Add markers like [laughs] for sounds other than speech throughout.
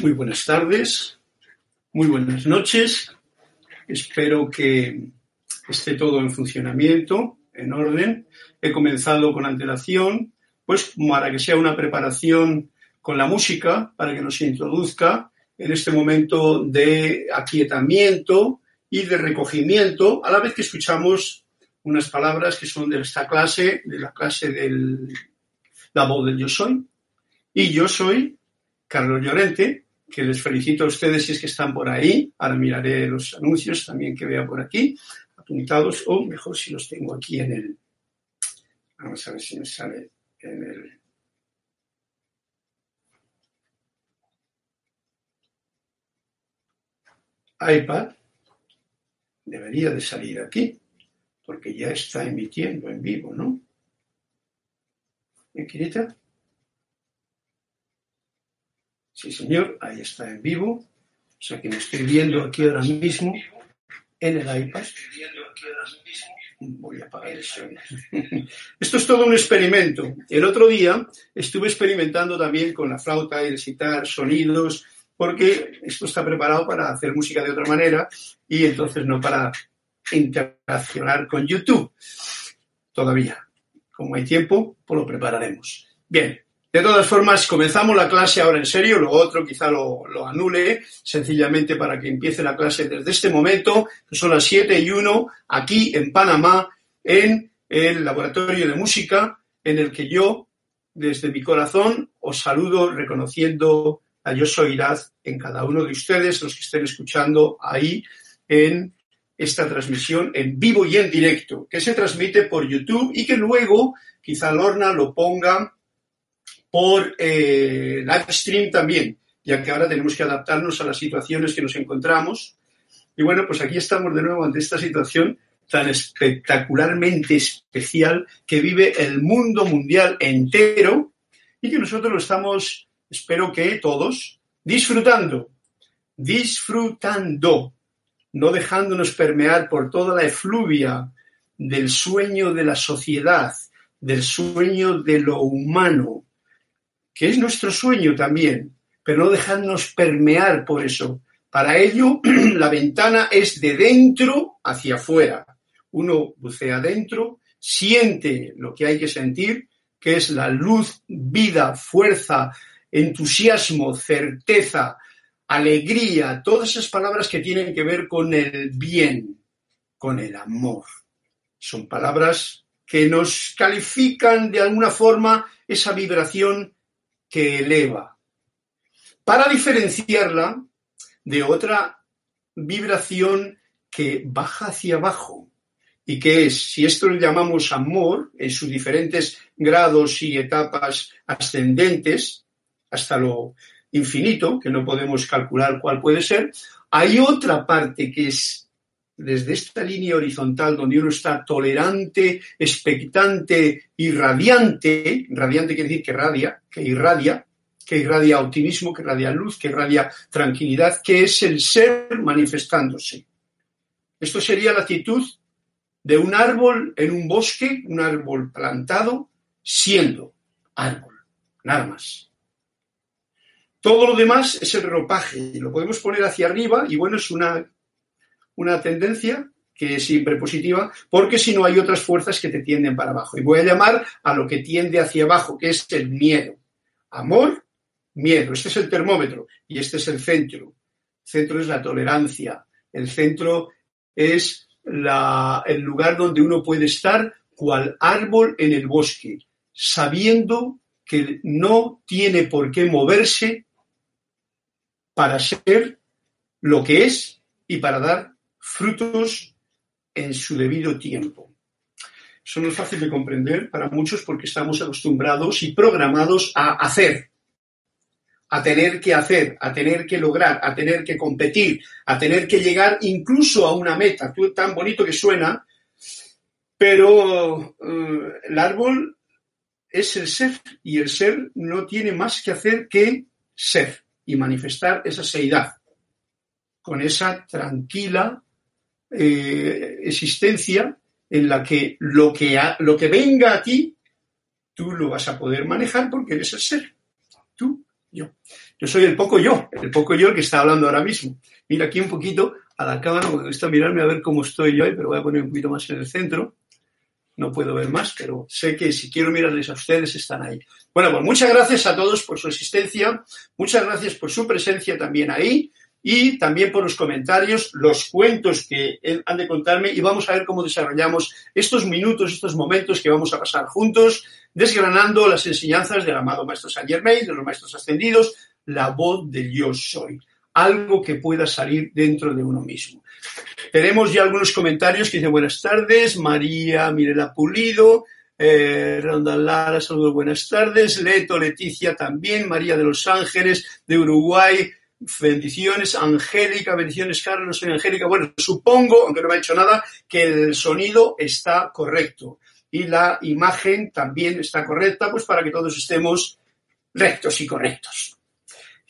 Muy buenas tardes, muy buenas noches. Espero que esté todo en funcionamiento, en orden. He comenzado con antelación, pues para que sea una preparación con la música, para que nos introduzca en este momento de aquietamiento y de recogimiento, a la vez que escuchamos unas palabras que son de esta clase, de la clase de la voz del yo soy. Y yo soy Carlos Llorente, que les felicito a ustedes si es que están por ahí. Ahora miraré los anuncios también que vea por aquí, apuntados, o mejor si los tengo aquí en el. Vamos a ver si me sale en el. iPad. Debería de salir aquí, porque ya está emitiendo en vivo, ¿no? ¿Me Sí, señor, ahí está en vivo. O sea que me estoy viendo aquí ahora mismo en el iPad. Voy a apagar eso. [laughs] Esto es todo un experimento. El otro día estuve experimentando también con la flauta y el citar sonidos, porque esto está preparado para hacer música de otra manera y entonces no para interaccionar con YouTube. Todavía. Como hay tiempo, pues lo prepararemos. Bien, de todas formas, comenzamos la clase ahora en serio, lo otro quizá lo, anule, sencillamente para que empiece la clase desde este momento, que son las 7 y 1, aquí en Panamá, en el laboratorio de música, en el que yo, desde mi corazón, os saludo reconociendo a Yo Soy Iraz en cada uno de ustedes, los que estén escuchando ahí en esta transmisión en vivo y en directo, que se transmite por YouTube y que luego quizá Lorna lo ponga por eh, live stream también, ya que ahora tenemos que adaptarnos a las situaciones que nos encontramos. Y bueno, pues aquí estamos de nuevo ante esta situación tan espectacularmente especial que vive el mundo mundial entero y que nosotros lo estamos, espero que todos, disfrutando, disfrutando, no dejándonos permear por toda la efluvia del sueño de la sociedad, del sueño de lo humano, que es nuestro sueño también, pero no dejarnos permear por eso. Para ello, [clears throat] la ventana es de dentro hacia afuera. Uno bucea dentro, siente lo que hay que sentir, que es la luz, vida, fuerza, entusiasmo, certeza, alegría, todas esas palabras que tienen que ver con el bien, con el amor. Son palabras que nos califican de alguna forma esa vibración que eleva, para diferenciarla de otra vibración que baja hacia abajo y que es, si esto lo llamamos amor, en sus diferentes grados y etapas ascendentes, hasta lo infinito, que no podemos calcular cuál puede ser, hay otra parte que es desde esta línea horizontal donde uno está tolerante, expectante y radiante, radiante quiere decir que radia, que irradia, que irradia optimismo, que irradia luz, que irradia tranquilidad, que es el ser manifestándose. Esto sería la actitud de un árbol en un bosque, un árbol plantado, siendo árbol, nada más. Todo lo demás es el ropaje, lo podemos poner hacia arriba y bueno, es una una tendencia que es siempre positiva, porque si no hay otras fuerzas que te tienden para abajo. Y voy a llamar a lo que tiende hacia abajo, que es el miedo. Amor, miedo. Este es el termómetro y este es el centro. El centro es la tolerancia. El centro es el lugar donde uno puede estar cual árbol en el bosque, sabiendo que no tiene por qué moverse para ser lo que es y para dar frutos en su debido tiempo. Eso no es fácil de comprender para muchos porque estamos acostumbrados y programados a hacer, a tener que hacer, a tener que lograr, a tener que competir, a tener que llegar incluso a una meta. Tú, tan bonito que suena, pero eh, el árbol es el ser y el ser no tiene más que hacer que ser y manifestar esa seidad con esa tranquila eh, existencia en la que lo, que lo que venga a ti, tú lo vas a poder manejar porque eres el ser. Tú, yo. Yo soy el poco yo, el poco yo el que está hablando ahora mismo. Mira aquí un poquito a la cámara, me gusta mirarme a ver cómo estoy yo, pero voy a poner un poquito más en el centro. No puedo ver más, pero sé que si quiero mirarles a ustedes están ahí. Bueno, pues muchas gracias a todos por su asistencia, muchas gracias por su presencia también ahí y también por los comentarios, los cuentos que han de contarme y vamos a ver cómo desarrollamos estos minutos, estos momentos que vamos a pasar juntos, desgranando las enseñanzas del amado Maestro Saint Germain, de los Maestros Ascendidos, la voz del yo soy, algo que pueda salir dentro de uno mismo. Tenemos ya algunos comentarios que dicen buenas tardes, María Mirela Pulido, eh, Ronda Lara, saludos, buenas tardes, Leto, Leticia también, María de los Ángeles, de Uruguay, bendiciones, Angélica, bendiciones, Carlos, soy Angélica. Bueno, supongo, aunque no me ha dicho nada, que el sonido está correcto y la imagen también está correcta, pues para que todos estemos rectos y correctos.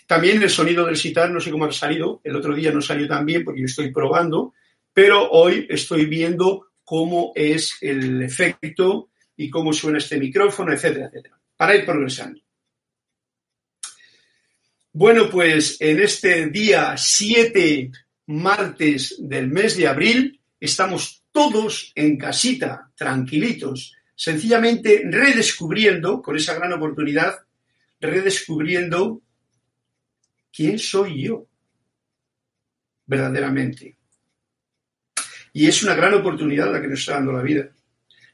También el sonido del sitar, no sé cómo ha salido, el otro día no salió tan bien porque yo estoy probando, pero hoy estoy viendo cómo es el efecto y cómo suena este micrófono, etcétera, etcétera, para ir progresando. Bueno, pues en este día 7 martes del mes de abril estamos todos en casita, tranquilitos, sencillamente redescubriendo, con esa gran oportunidad, redescubriendo quién soy yo verdaderamente. Y es una gran oportunidad la que nos está dando la vida.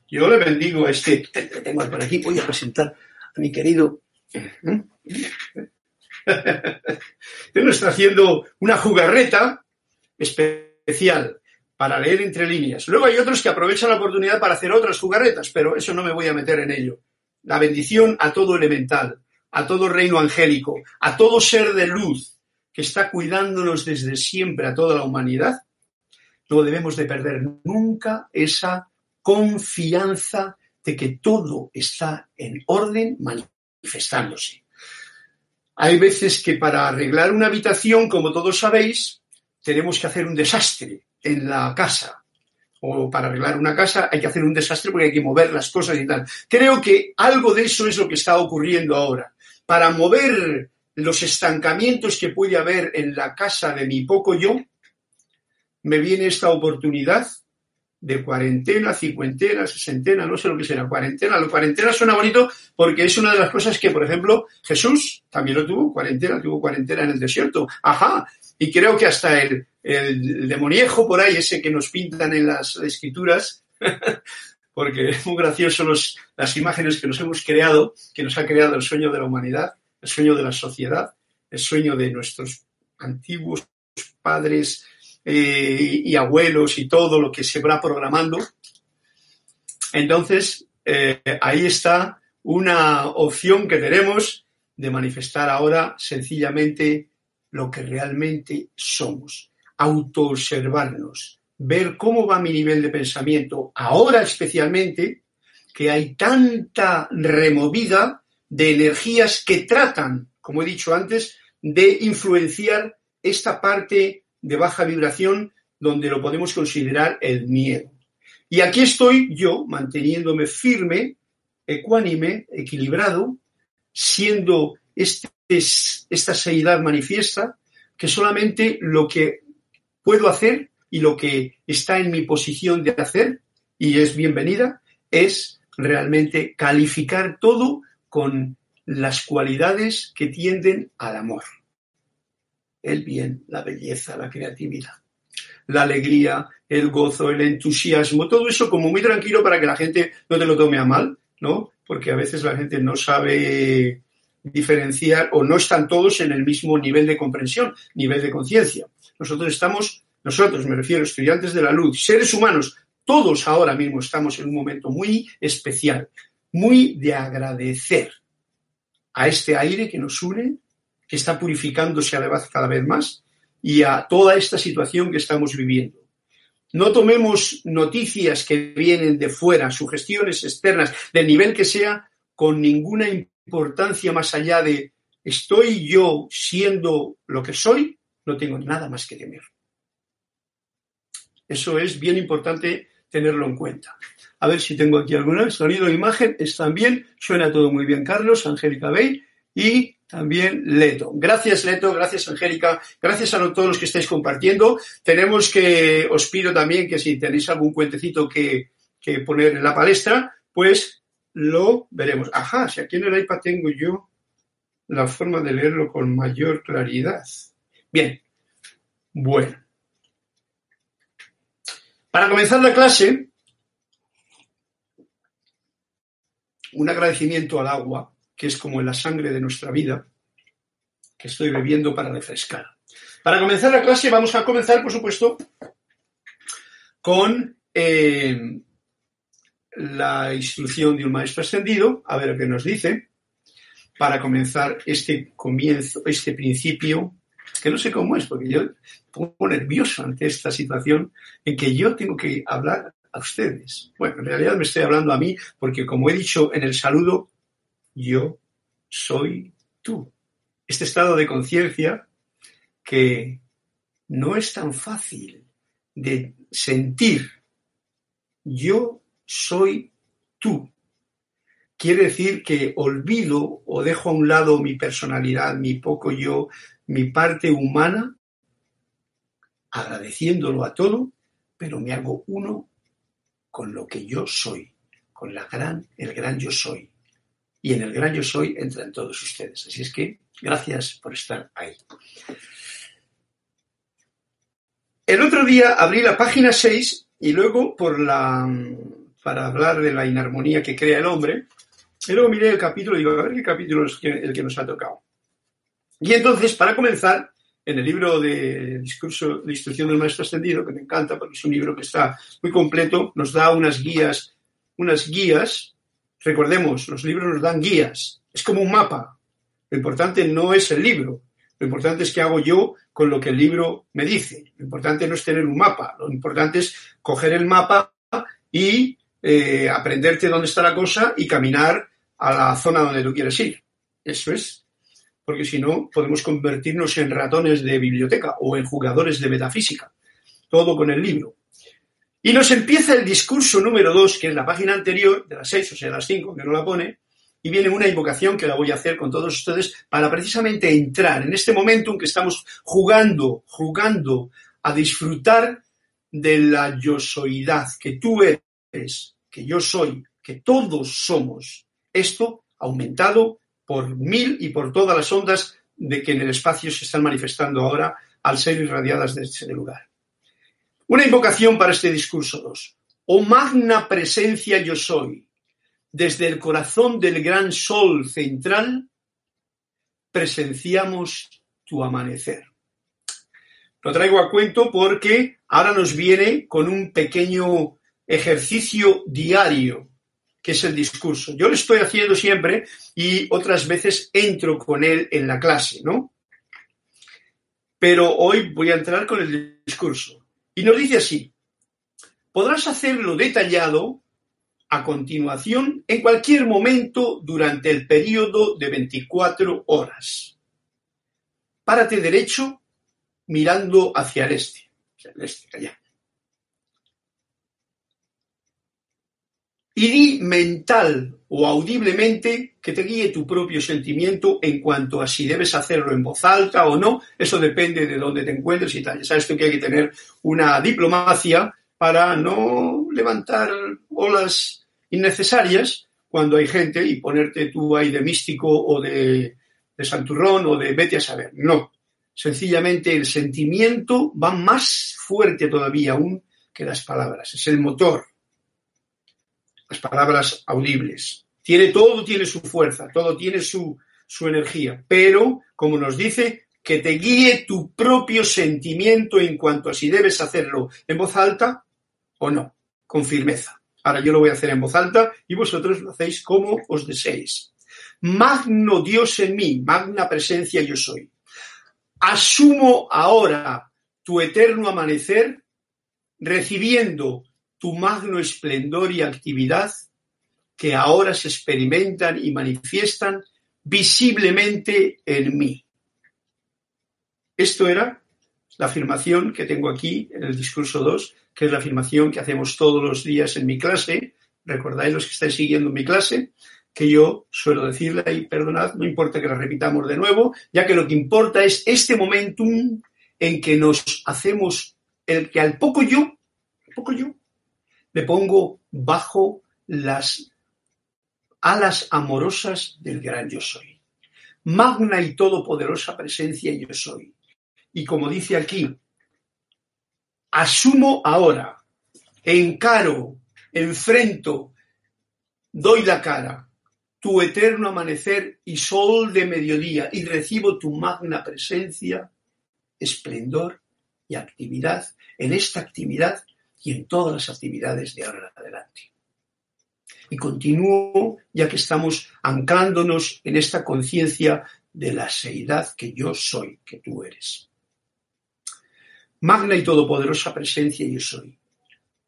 Yo le bendigo a este, tengo por aquí, voy a presentar a mi querido ¿eh? [laughs] Él está haciendo una jugarreta especial para leer entre líneas. Luego hay otros que aprovechan la oportunidad para hacer otras jugarretas, pero eso no me voy a meter en ello. La bendición a todo elemental, a todo reino angélico, a todo ser de luz que está cuidándonos desde siempre a toda la humanidad, no debemos de perder nunca esa confianza de que todo está en orden manifestándose. Hay veces que para arreglar una habitación, como todos sabéis, tenemos que hacer un desastre en la casa. O para arreglar una casa hay que hacer un desastre porque hay que mover las cosas y tal. Creo que algo de eso es lo que está ocurriendo ahora. Para mover los estancamientos que puede haber en la casa de mi poco yo, me viene esta oportunidad de cuarentena, cincuentena, sesentena, no sé lo que será, cuarentena. La cuarentena suena bonito porque es una de las cosas que, por ejemplo, Jesús también lo tuvo, cuarentena, tuvo cuarentena en el desierto. Ajá. Y creo que hasta el, el demoniejo por ahí, ese que nos pintan en las escrituras, [laughs] porque es muy gracioso las imágenes que nos hemos creado, que nos ha creado el sueño de la humanidad, el sueño de la sociedad, el sueño de nuestros antiguos padres, y abuelos y todo lo que se va programando. Entonces, eh, ahí está una opción que tenemos de manifestar ahora sencillamente lo que realmente somos, autoobservarnos, ver cómo va mi nivel de pensamiento, ahora especialmente que hay tanta removida de energías que tratan, como he dicho antes, de influenciar esta parte de baja vibración donde lo podemos considerar el miedo. Y aquí estoy yo manteniéndome firme, ecuánime, equilibrado, siendo este, esta seidad manifiesta, que solamente lo que puedo hacer y lo que está en mi posición de hacer, y es bienvenida, es realmente calificar todo con las cualidades que tienden al amor el bien, la belleza, la creatividad, la alegría, el gozo, el entusiasmo, todo eso como muy tranquilo para que la gente no te lo tome a mal, ¿no? Porque a veces la gente no sabe diferenciar o no están todos en el mismo nivel de comprensión, nivel de conciencia. Nosotros estamos, nosotros me refiero, estudiantes de la luz, seres humanos, todos ahora mismo estamos en un momento muy especial, muy de agradecer a este aire que nos une, que está purificándose cada vez más y a toda esta situación que estamos viviendo. No tomemos noticias que vienen de fuera, sugestiones externas, del nivel que sea, con ninguna importancia más allá de estoy yo siendo lo que soy, no tengo nada más que temer. Eso es bien importante tenerlo en cuenta. A ver si tengo aquí alguna. Sonido imagen están bien. Suena todo muy bien, Carlos, Angélica Bey. Y también Leto. Gracias Leto, gracias Angélica, gracias a todos los que estáis compartiendo. Tenemos que, os pido también que si tenéis algún cuentecito que, que poner en la palestra, pues lo veremos. Ajá, si aquí en el iPad tengo yo la forma de leerlo con mayor claridad. Bien, bueno. Para comenzar la clase, un agradecimiento al agua que es como la sangre de nuestra vida, que estoy bebiendo para refrescar. Para comenzar la clase vamos a comenzar, por supuesto, con eh, la instrucción de un maestro ascendido, a ver qué nos dice, para comenzar este comienzo, este principio, que no sé cómo es, porque yo pongo nervioso ante esta situación en que yo tengo que hablar a ustedes. Bueno, en realidad me estoy hablando a mí, porque como he dicho en el saludo, yo soy tú. Este estado de conciencia que no es tan fácil de sentir. Yo soy tú. Quiere decir que olvido o dejo a un lado mi personalidad, mi poco yo, mi parte humana, agradeciéndolo a todo, pero me hago uno con lo que yo soy, con la gran, el gran yo soy y en el gran yo soy entran todos ustedes. Así es que gracias por estar ahí. El otro día abrí la página 6 y luego por la, para hablar de la inarmonía que crea el hombre, y luego miré el capítulo y digo, a ver qué capítulo es el que nos ha tocado. Y entonces, para comenzar, en el libro de discurso de instrucción del maestro ascendido, que me encanta porque es un libro que está muy completo, nos da unas guías, unas guías Recordemos, los libros nos dan guías, es como un mapa. Lo importante no es el libro, lo importante es qué hago yo con lo que el libro me dice. Lo importante no es tener un mapa, lo importante es coger el mapa y eh, aprenderte dónde está la cosa y caminar a la zona donde tú quieres ir. Eso es. Porque si no, podemos convertirnos en ratones de biblioteca o en jugadores de metafísica. Todo con el libro. Y nos empieza el discurso número dos, que es la página anterior, de las seis, o sea, las cinco, que no la pone, y viene una invocación que la voy a hacer con todos ustedes para precisamente entrar en este momento en que estamos jugando, jugando a disfrutar de la yo soidad, que tú eres, que yo soy, que todos somos. Esto aumentado por mil y por todas las ondas de que en el espacio se están manifestando ahora al ser irradiadas desde ese lugar. Una invocación para este discurso 2. Oh magna presencia yo soy, desde el corazón del gran sol central, presenciamos tu amanecer. Lo traigo a cuento porque ahora nos viene con un pequeño ejercicio diario, que es el discurso. Yo lo estoy haciendo siempre y otras veces entro con él en la clase, ¿no? Pero hoy voy a entrar con el discurso. Y nos dice así, podrás hacerlo detallado a continuación en cualquier momento durante el periodo de 24 horas. Párate derecho mirando hacia el este, el este, allá. Y di mental o audiblemente que te guíe tu propio sentimiento en cuanto a si debes hacerlo en voz alta o no. Eso depende de dónde te encuentres y tal. Ya sabes que hay que tener una diplomacia para no levantar olas innecesarias cuando hay gente y ponerte tú ahí de místico o de, de santurrón o de vete a saber. No. Sencillamente el sentimiento va más fuerte todavía aún que las palabras. Es el motor. Palabras audibles. Tiene todo, tiene su fuerza, todo tiene su, su energía, pero, como nos dice, que te guíe tu propio sentimiento en cuanto a si debes hacerlo en voz alta o no, con firmeza. Ahora yo lo voy a hacer en voz alta y vosotros lo hacéis como os deseéis. Magno Dios en mí, magna presencia yo soy. Asumo ahora tu eterno amanecer, recibiendo tu magno esplendor y actividad que ahora se experimentan y manifiestan visiblemente en mí. Esto era la afirmación que tengo aquí en el discurso 2, que es la afirmación que hacemos todos los días en mi clase. Recordáis los que estáis siguiendo mi clase, que yo suelo decirle, y perdonad, no importa que la repitamos de nuevo, ya que lo que importa es este momentum en que nos hacemos el que al poco yo, poco yo, me pongo bajo las alas amorosas del gran yo soy. Magna y todopoderosa presencia yo soy. Y como dice aquí, asumo ahora, encaro, enfrento, doy la cara, tu eterno amanecer y sol de mediodía, y recibo tu magna presencia, esplendor y actividad en esta actividad y en todas las actividades de ahora en adelante. Y continúo, ya que estamos anclándonos en esta conciencia de la seidad que yo soy, que tú eres. Magna y todopoderosa presencia yo soy.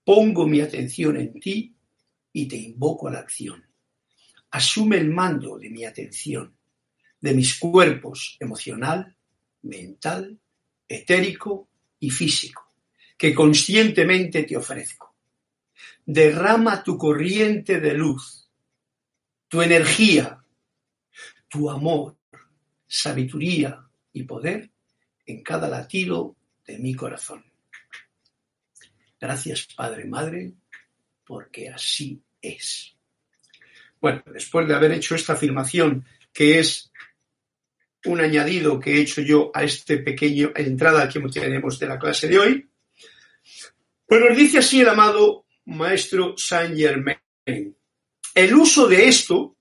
Pongo mi atención en ti y te invoco a la acción. Asume el mando de mi atención, de mis cuerpos emocional, mental, etérico y físico, que conscientemente te ofrezco. Derrama tu corriente de luz, tu energía, tu amor, sabiduría y poder en cada latido de mi corazón. Gracias, Padre, Madre, porque así es. Bueno, después de haber hecho esta afirmación, que es un añadido que he hecho yo a este pequeño entrada que tenemos de la clase de hoy, pues nos dice así el amado maestro Saint Germain. El uso de esto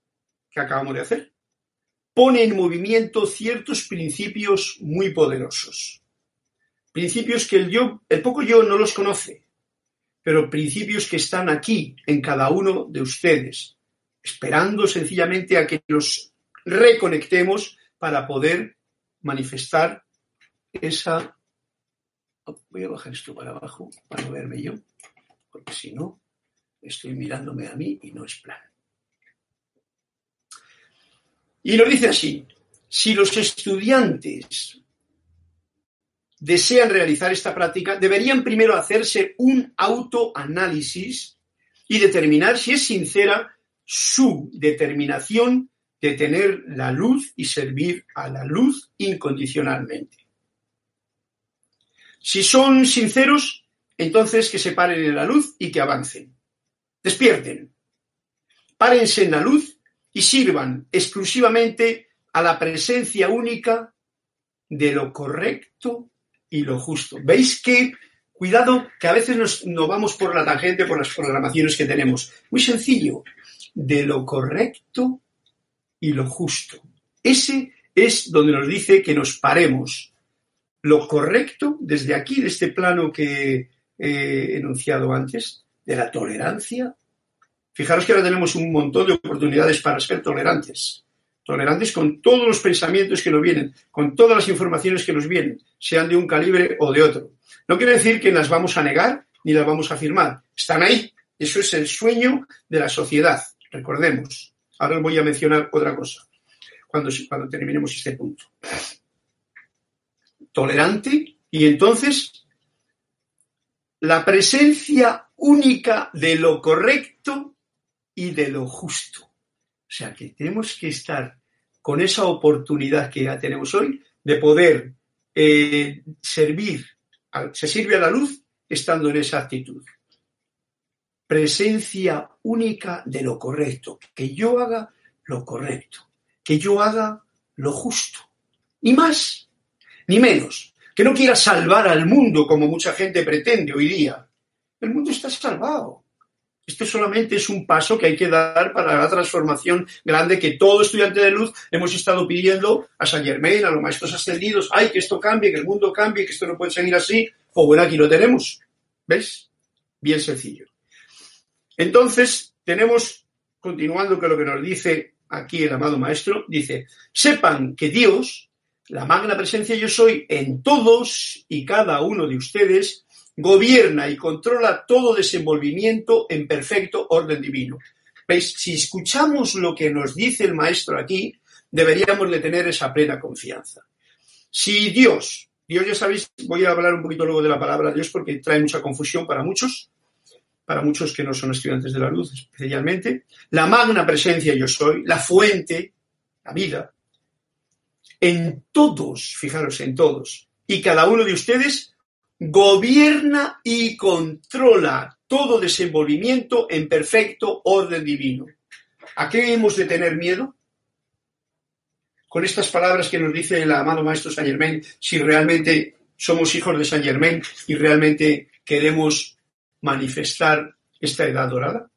que acabamos de hacer pone en movimiento ciertos principios muy poderosos. Principios que el yo, el poco yo no los conoce, pero principios que están aquí en cada uno de ustedes, esperando sencillamente a que los reconectemos para poder manifestar esa... Voy a bajar esto para abajo para verme yo, porque si no, estoy mirándome a mí y no es plan. Y lo dice así, si los estudiantes desean realizar esta práctica, deberían primero hacerse un autoanálisis y determinar si es sincera su determinación de tener la luz y servir a la luz incondicionalmente. Si son sinceros, entonces que se paren en la luz y que avancen. Despierten. Párense en la luz y sirvan exclusivamente a la presencia única de lo correcto y lo justo. ¿Veis que, cuidado, que a veces nos, nos vamos por la tangente por las programaciones que tenemos? Muy sencillo, de lo correcto y lo justo. Ese es donde nos dice que nos paremos. Lo correcto, desde aquí, de este plano que he enunciado antes, de la tolerancia. Fijaros que ahora tenemos un montón de oportunidades para ser tolerantes tolerantes con todos los pensamientos que nos vienen, con todas las informaciones que nos vienen, sean de un calibre o de otro. No quiere decir que las vamos a negar ni las vamos a afirmar. Están ahí. Eso es el sueño de la sociedad. Recordemos. Ahora voy a mencionar otra cosa cuando, cuando terminemos este punto. Tolerante y entonces la presencia única de lo correcto y de lo justo. O sea que tenemos que estar con esa oportunidad que ya tenemos hoy de poder eh, servir, se sirve a la luz estando en esa actitud. Presencia única de lo correcto, que yo haga lo correcto, que yo haga lo justo, ni más, ni menos, que no quiera salvar al mundo como mucha gente pretende hoy día. El mundo está salvado. Esto solamente es un paso que hay que dar para la transformación grande que todo estudiante de luz hemos estado pidiendo a San Germain, a los maestros ascendidos. ¡Ay, que esto cambie, que el mundo cambie, que esto no puede seguir así! Pues bueno, aquí lo tenemos. ¿Ves? Bien sencillo. Entonces, tenemos, continuando con lo que nos dice aquí el amado maestro, dice, sepan que Dios, la magna presencia yo soy en todos y cada uno de ustedes, gobierna y controla todo desenvolvimiento en perfecto orden divino. ¿Veis? Si escuchamos lo que nos dice el maestro aquí, deberíamos de tener esa plena confianza. Si Dios, Dios ya sabéis, voy a hablar un poquito luego de la palabra Dios porque trae mucha confusión para muchos. para muchos que no son estudiantes de la luz especialmente, la magna presencia yo soy, la fuente, la vida, en todos, fijaros en todos, y cada uno de ustedes gobierna y controla todo desenvolvimiento en perfecto orden divino. ¿A qué hemos de tener miedo? Con estas palabras que nos dice el amado Maestro Saint Germain, si realmente somos hijos de Saint Germain y realmente queremos manifestar esta edad dorada.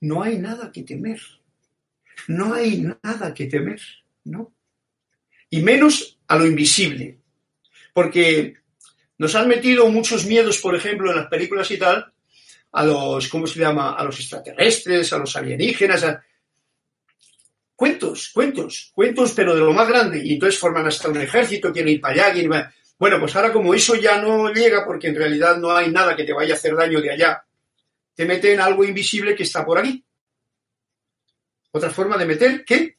No hay nada que temer. No hay nada que temer, ¿no? Y menos a lo invisible. Porque nos han metido muchos miedos, por ejemplo, en las películas y tal, a los, ¿cómo se llama? A los extraterrestres, a los alienígenas, a... Cuentos, cuentos, cuentos, pero de lo más grande. Y entonces forman hasta un ejército, quieren ir para allá, quieren ir Bueno, pues ahora como eso ya no llega, porque en realidad no hay nada que te vaya a hacer daño de allá, te meten algo invisible que está por aquí. Otra forma de meter, ¿qué?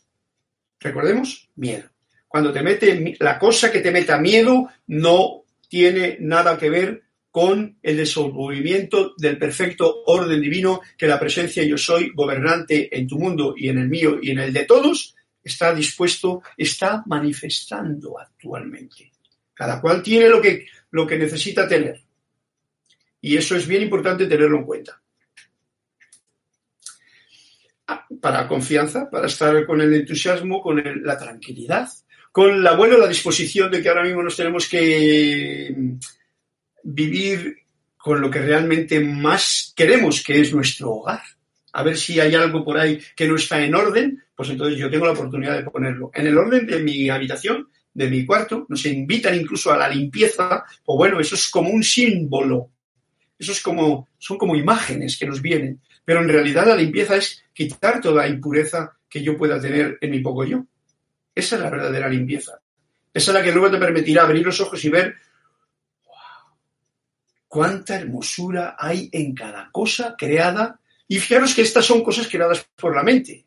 Recordemos, miedo. Cuando te mete la cosa que te meta miedo, no tiene nada que ver con el desenvolvimiento del perfecto orden divino que la presencia yo soy, gobernante en tu mundo y en el mío y en el de todos, está dispuesto, está manifestando actualmente. Cada cual tiene lo que, lo que necesita tener. Y eso es bien importante tenerlo en cuenta. Para confianza, para estar con el entusiasmo, con la tranquilidad, con la buena la disposición de que ahora mismo nos tenemos que vivir con lo que realmente más queremos, que es nuestro hogar. A ver si hay algo por ahí que no está en orden, pues entonces yo tengo la oportunidad de ponerlo. En el orden de mi habitación, de mi cuarto, nos invitan incluso a la limpieza, pues bueno, eso es como un símbolo. Eso es como, son como imágenes que nos vienen. Pero en realidad la limpieza es quitar toda impureza que yo pueda tener en mi poco yo. Esa es la verdadera limpieza. Esa es la que luego te permitirá abrir los ojos y ver cuánta hermosura hay en cada cosa creada. Y fijaros que estas son cosas creadas por la mente,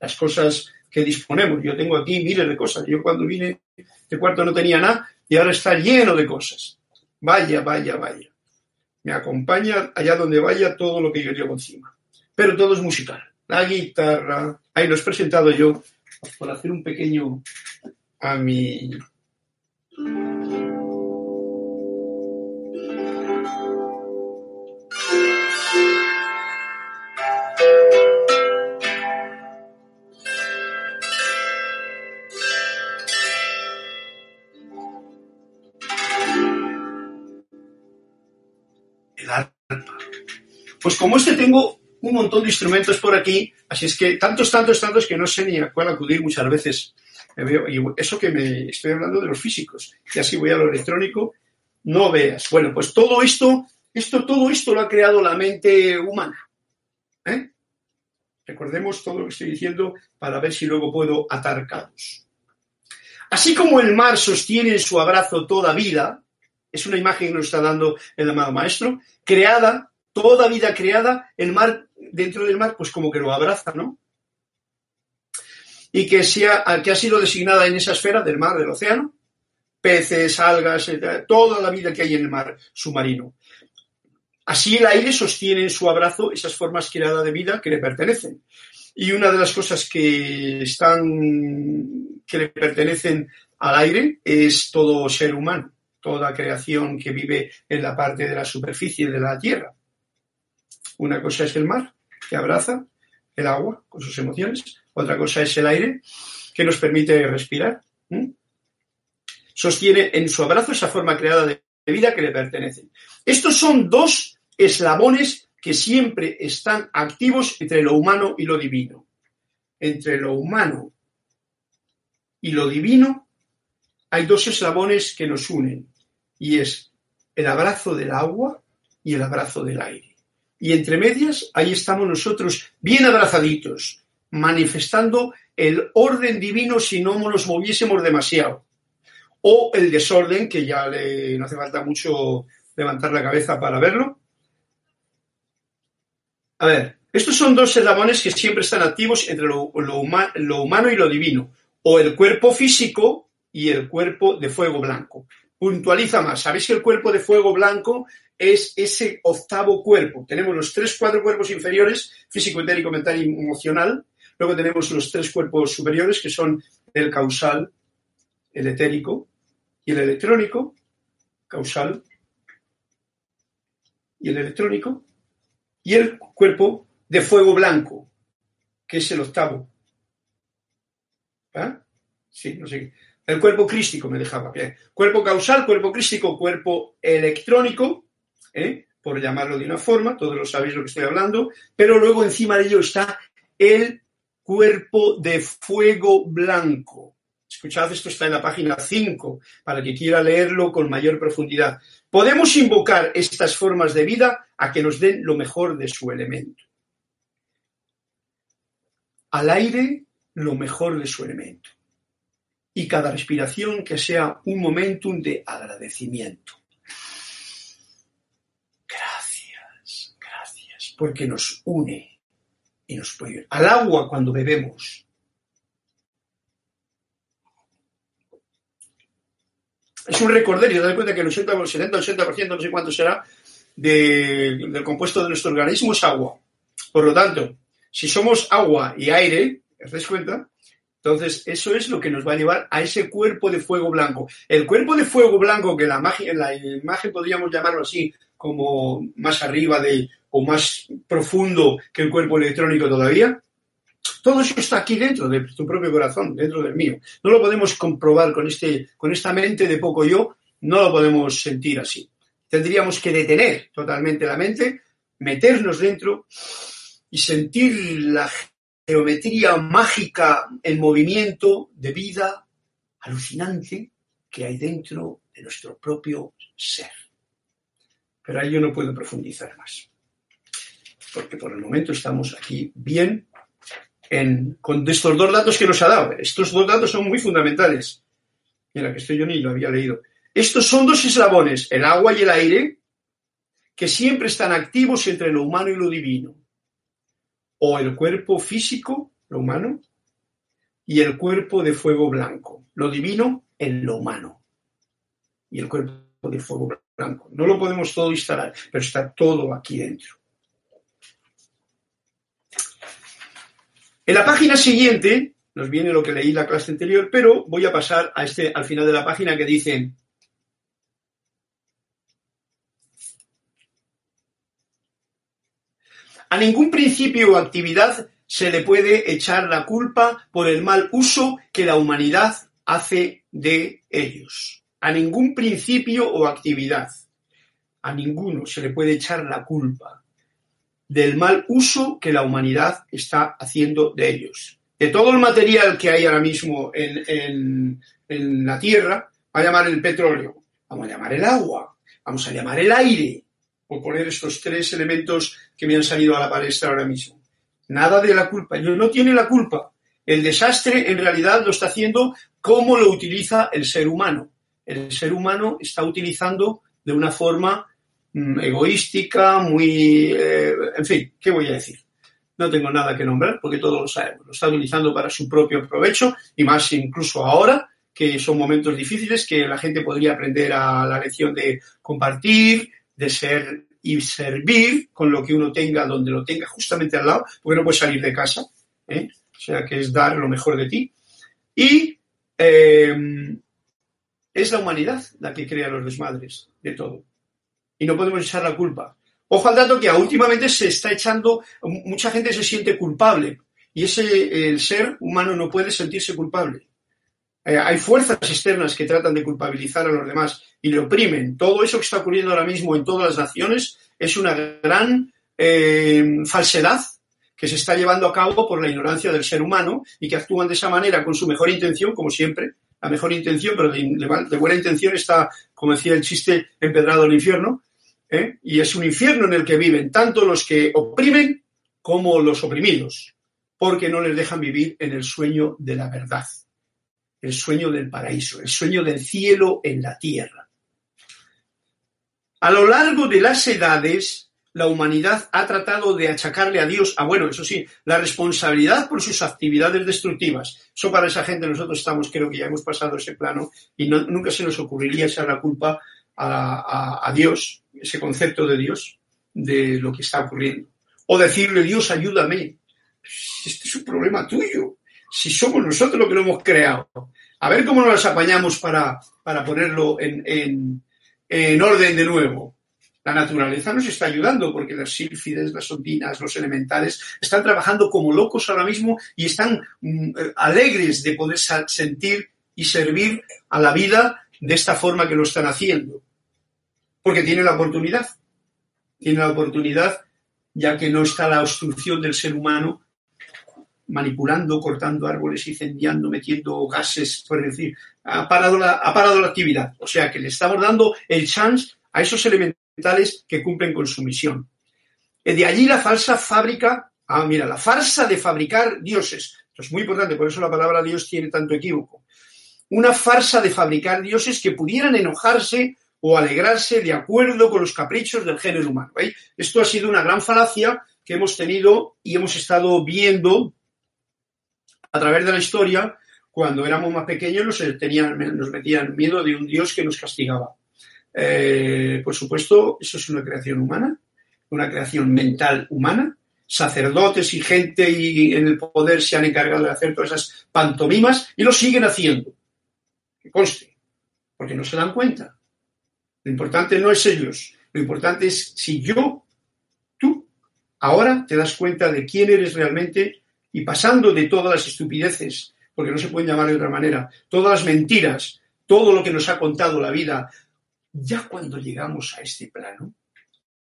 las cosas que disponemos. Yo tengo aquí miles de cosas. Yo cuando vine, este cuarto no tenía nada y ahora está lleno de cosas. Vaya, vaya, vaya. Me acompaña allá donde vaya todo lo que yo llevo encima. Pero todo es musical. La guitarra, ahí lo he presentado yo por hacer un pequeño a mi Pues como este tengo un montón de instrumentos por aquí, así es que tantos, tantos, tantos que no sé ni a cuál acudir muchas veces. Y eso que me estoy hablando de los físicos, y así voy a lo electrónico, no veas. Bueno, pues todo esto, esto, todo esto lo ha creado la mente humana. ¿eh? Recordemos todo lo que estoy diciendo para ver si luego puedo atar cabos. Así como el mar sostiene en su abrazo toda vida, es una imagen que nos está dando el amado maestro, creada toda vida creada, el mar, dentro del mar, pues como que lo abraza, ¿no? Y que, sea, que ha sido designada en esa esfera del mar, del océano, peces, algas, toda la vida que hay en el mar submarino. Así el aire sostiene en su abrazo esas formas creadas de vida que le pertenecen. Y una de las cosas que están, que le pertenecen al aire es todo ser humano, toda creación que vive en la parte de la superficie de la Tierra. Una cosa es el mar, que abraza el agua con sus emociones. Otra cosa es el aire, que nos permite respirar. Sostiene en su abrazo esa forma creada de vida que le pertenece. Estos son dos eslabones que siempre están activos entre lo humano y lo divino. Entre lo humano y lo divino hay dos eslabones que nos unen y es el abrazo del agua y el abrazo del aire. Y entre medias, ahí estamos nosotros, bien abrazaditos, manifestando el orden divino si no nos moviésemos demasiado. O el desorden, que ya le, no hace falta mucho levantar la cabeza para verlo. A ver, estos son dos eslabones que siempre están activos entre lo, lo humano y lo divino, o el cuerpo físico y el cuerpo de fuego blanco. Puntualiza más, ¿sabéis que el cuerpo de fuego blanco es ese octavo cuerpo. Tenemos los tres, cuatro cuerpos inferiores, físico, etérico, mental y emocional. Luego tenemos los tres cuerpos superiores, que son el causal, el etérico y el electrónico. Causal y el electrónico. Y el cuerpo de fuego blanco, que es el octavo. ¿Ah? Sí, no sé. El cuerpo crístico me dejaba. Bien. Cuerpo causal, cuerpo crístico, cuerpo electrónico, ¿eh? por llamarlo de una forma, todos lo sabéis lo que estoy hablando, pero luego encima de ello está el cuerpo de fuego blanco. Escuchad, esto está en la página 5, para que quiera leerlo con mayor profundidad. Podemos invocar estas formas de vida a que nos den lo mejor de su elemento. Al aire, lo mejor de su elemento y cada respiración que sea un momentum de agradecimiento. Gracias, gracias, porque nos une y nos puede. Al agua cuando bebemos. Es un recorderio, da cuenta que el 80, el 70, 80%, no sé cuánto será, del compuesto de nuestro organismo es agua. Por lo tanto, si somos agua y aire, ¿os dais cuenta? Entonces, eso es lo que nos va a llevar a ese cuerpo de fuego blanco. El cuerpo de fuego blanco, que la, en la imagen podríamos llamarlo así, como más arriba de, o más profundo que el cuerpo electrónico todavía, todo eso está aquí dentro de tu propio corazón, dentro del mío. No lo podemos comprobar con, este, con esta mente de poco yo, no lo podemos sentir así. Tendríamos que detener totalmente la mente, meternos dentro y sentir la geometría mágica en movimiento de vida alucinante que hay dentro de nuestro propio ser. Pero ahí yo no puedo profundizar más, porque por el momento estamos aquí bien en, con estos dos datos que nos ha dado. Estos dos datos son muy fundamentales. Mira, que estoy yo ni lo había leído. Estos son dos eslabones, el agua y el aire, que siempre están activos entre lo humano y lo divino o el cuerpo físico, lo humano, y el cuerpo de fuego blanco, lo divino en lo humano, y el cuerpo de fuego No lo podemos todo instalar, pero está todo aquí dentro. En la página siguiente nos viene lo que leí en la clase anterior, pero voy a pasar a este, al final de la página que dice A ningún principio o actividad se le puede echar la culpa por el mal uso que la humanidad hace de ellos. A ningún principio o actividad, a ninguno se le puede echar la culpa del mal uso que la humanidad está haciendo de ellos. De todo el material que hay ahora mismo en, la Tierra, va a llamar el petróleo, vamos a llamar el agua, vamos a llamar el aire, por poner estos tres elementos que me han salido a la palestra ahora mismo. Nada de la culpa. Ellos no tiene la culpa. El desastre en realidad lo está haciendo cómo lo utiliza el ser humano. El ser humano está utilizando de una forma mm, egoística, muy... Eh, en fin, ¿qué voy a decir? No tengo nada que nombrar porque todos lo sabemos. Lo está utilizando para su propio provecho y más incluso ahora que son momentos difíciles que la gente podría aprender a la lección de compartir, de ser y servir con lo que uno tenga, donde lo tenga, justamente al lado, porque no puedes salir de casa. ¿eh? O sea, que es dar lo mejor de ti. Y eh, es la humanidad la que crea los desmadres de todo. Y no podemos echar la culpa. Ojo al dato que últimamente se está echando, mucha gente se siente culpable. Y ese, el ser humano no puede sentirse culpable. Eh, hay fuerzas externas que tratan de culpabilizar a los demás y le oprimen. Todo eso que está ocurriendo ahora mismo en todas las naciones es una gran eh, falsedad que se está llevando a cabo por la ignorancia del ser humano y que actúan de esa manera con su mejor intención, como siempre, la mejor intención, pero de, buena intención está, como decía el chiste, empedrado el infierno, ¿eh? y es un infierno en el que viven tanto los que oprimen como los oprimidos, porque no les dejan vivir en el sueño de la verdad el sueño del paraíso, el sueño del cielo en la tierra. A lo largo de las edades, la humanidad ha tratado de achacarle a Dios, a bueno, eso sí, la responsabilidad por sus actividades destructivas. Eso para esa gente nosotros estamos, creo que ya hemos pasado ese plano y nunca se nos ocurriría echar la culpa a, a Dios, ese concepto de Dios, de lo que está ocurriendo. O decirle, Dios, ayúdame. Este es un problema tuyo. Si somos nosotros los que lo hemos creado. A ver cómo nos las apañamos para, para ponerlo en, en, en orden de nuevo. La naturaleza nos está ayudando porque las sílfides, las ondinas, los elementales están trabajando como locos ahora mismo y están mm, eh, alegres de poder sentir y servir a la vida de esta forma que lo están haciendo. Porque tienen la oportunidad. Tienen la oportunidad ya que no está la obstrucción del ser humano manipulando, cortando árboles, incendiando, metiendo gases, por decir, ha parado, la, ha parado la actividad. O sea que le estamos dando el chance a esos que cumplen con su misión. Eh, de allí la falsa fábrica, ah, mira, la farsa de fabricar dioses. Esto es muy importante, por eso la palabra Dios tiene tanto equívoco. Una farsa de fabricar dioses que pudieran enojarse o alegrarse de acuerdo con los caprichos del género humano. Esto ha sido una gran falacia que hemos tenido y hemos estado viendo a través de la historia. Cuando éramos más pequeños nos, tenían, nos metían miedo de un Dios que nos castigaba. Eh, por supuesto, eso es una creación humana, una creación mental humana. Sacerdotes y gente y en el poder se han encargado de hacer todas esas pantomimas y lo siguen haciendo. Que conste, porque no se dan cuenta. Lo importante no es ellos, lo importante es si yo, tú, ahora te das cuenta de quién eres realmente y pasando de todas las estupideces, porque no se pueden llamar de otra manera, todas las mentiras, todo lo que nos ha contado la vida, ya cuando llegamos a este plano,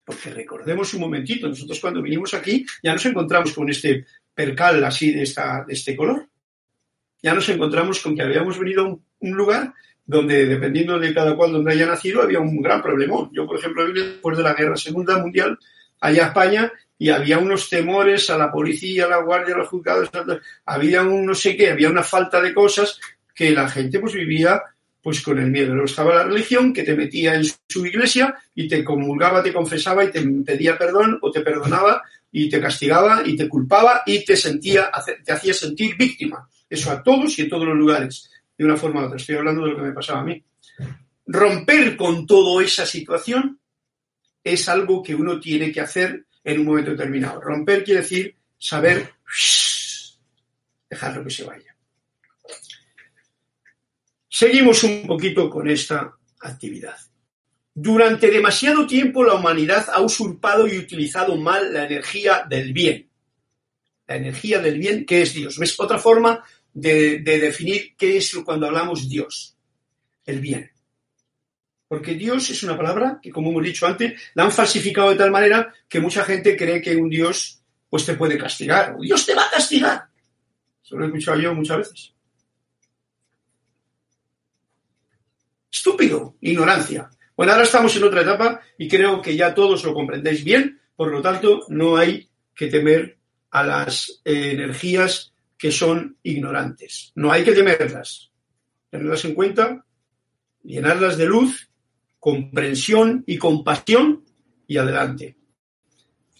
porque recordemos un momentito, nosotros cuando vinimos aquí ya nos encontramos con este percal así de, esta, de este color. Ya nos encontramos con que habíamos venido a un lugar donde dependiendo de cada cual donde haya nacido había un gran problemón. Yo, por ejemplo, vine después de la Guerra Segunda Mundial allá a España y había unos temores a la policía, a la guardia, a los juzgados, había un no sé qué, había una falta de cosas que la gente pues vivía pues con el miedo. Luego estaba la religión que te metía en su iglesia y te comulgaba, te confesaba y te pedía perdón o te perdonaba y te castigaba y te culpaba y te sentía, te hacía sentir víctima. Eso a todos y en todos los lugares de una forma u otra. Estoy hablando de lo que me pasaba a mí. Romper con toda esa situación es algo que uno tiene que hacer en un momento determinado. Romper quiere decir saber dejarlo que se vaya. Seguimos un poquito con esta actividad. Durante demasiado tiempo la humanidad ha usurpado y utilizado mal la energía del bien. La energía del bien, que es Dios. ¿Ves? Otra forma de, definir qué es cuando hablamos Dios, el bien. Porque Dios es una palabra que, como hemos dicho antes, la han falsificado de tal manera que mucha gente cree que un Dios pues te puede castigar. O Dios te va a castigar. Eso lo he escuchado yo muchas veces. Estúpido, ignorancia. Bueno, ahora estamos en otra etapa y creo que ya todos lo comprendéis bien, por lo tanto, no hay que temer a las eh, energías que son ignorantes. No hay que temerlas. Tenerlas en cuenta, llenarlas de luz, comprensión y compasión y adelante.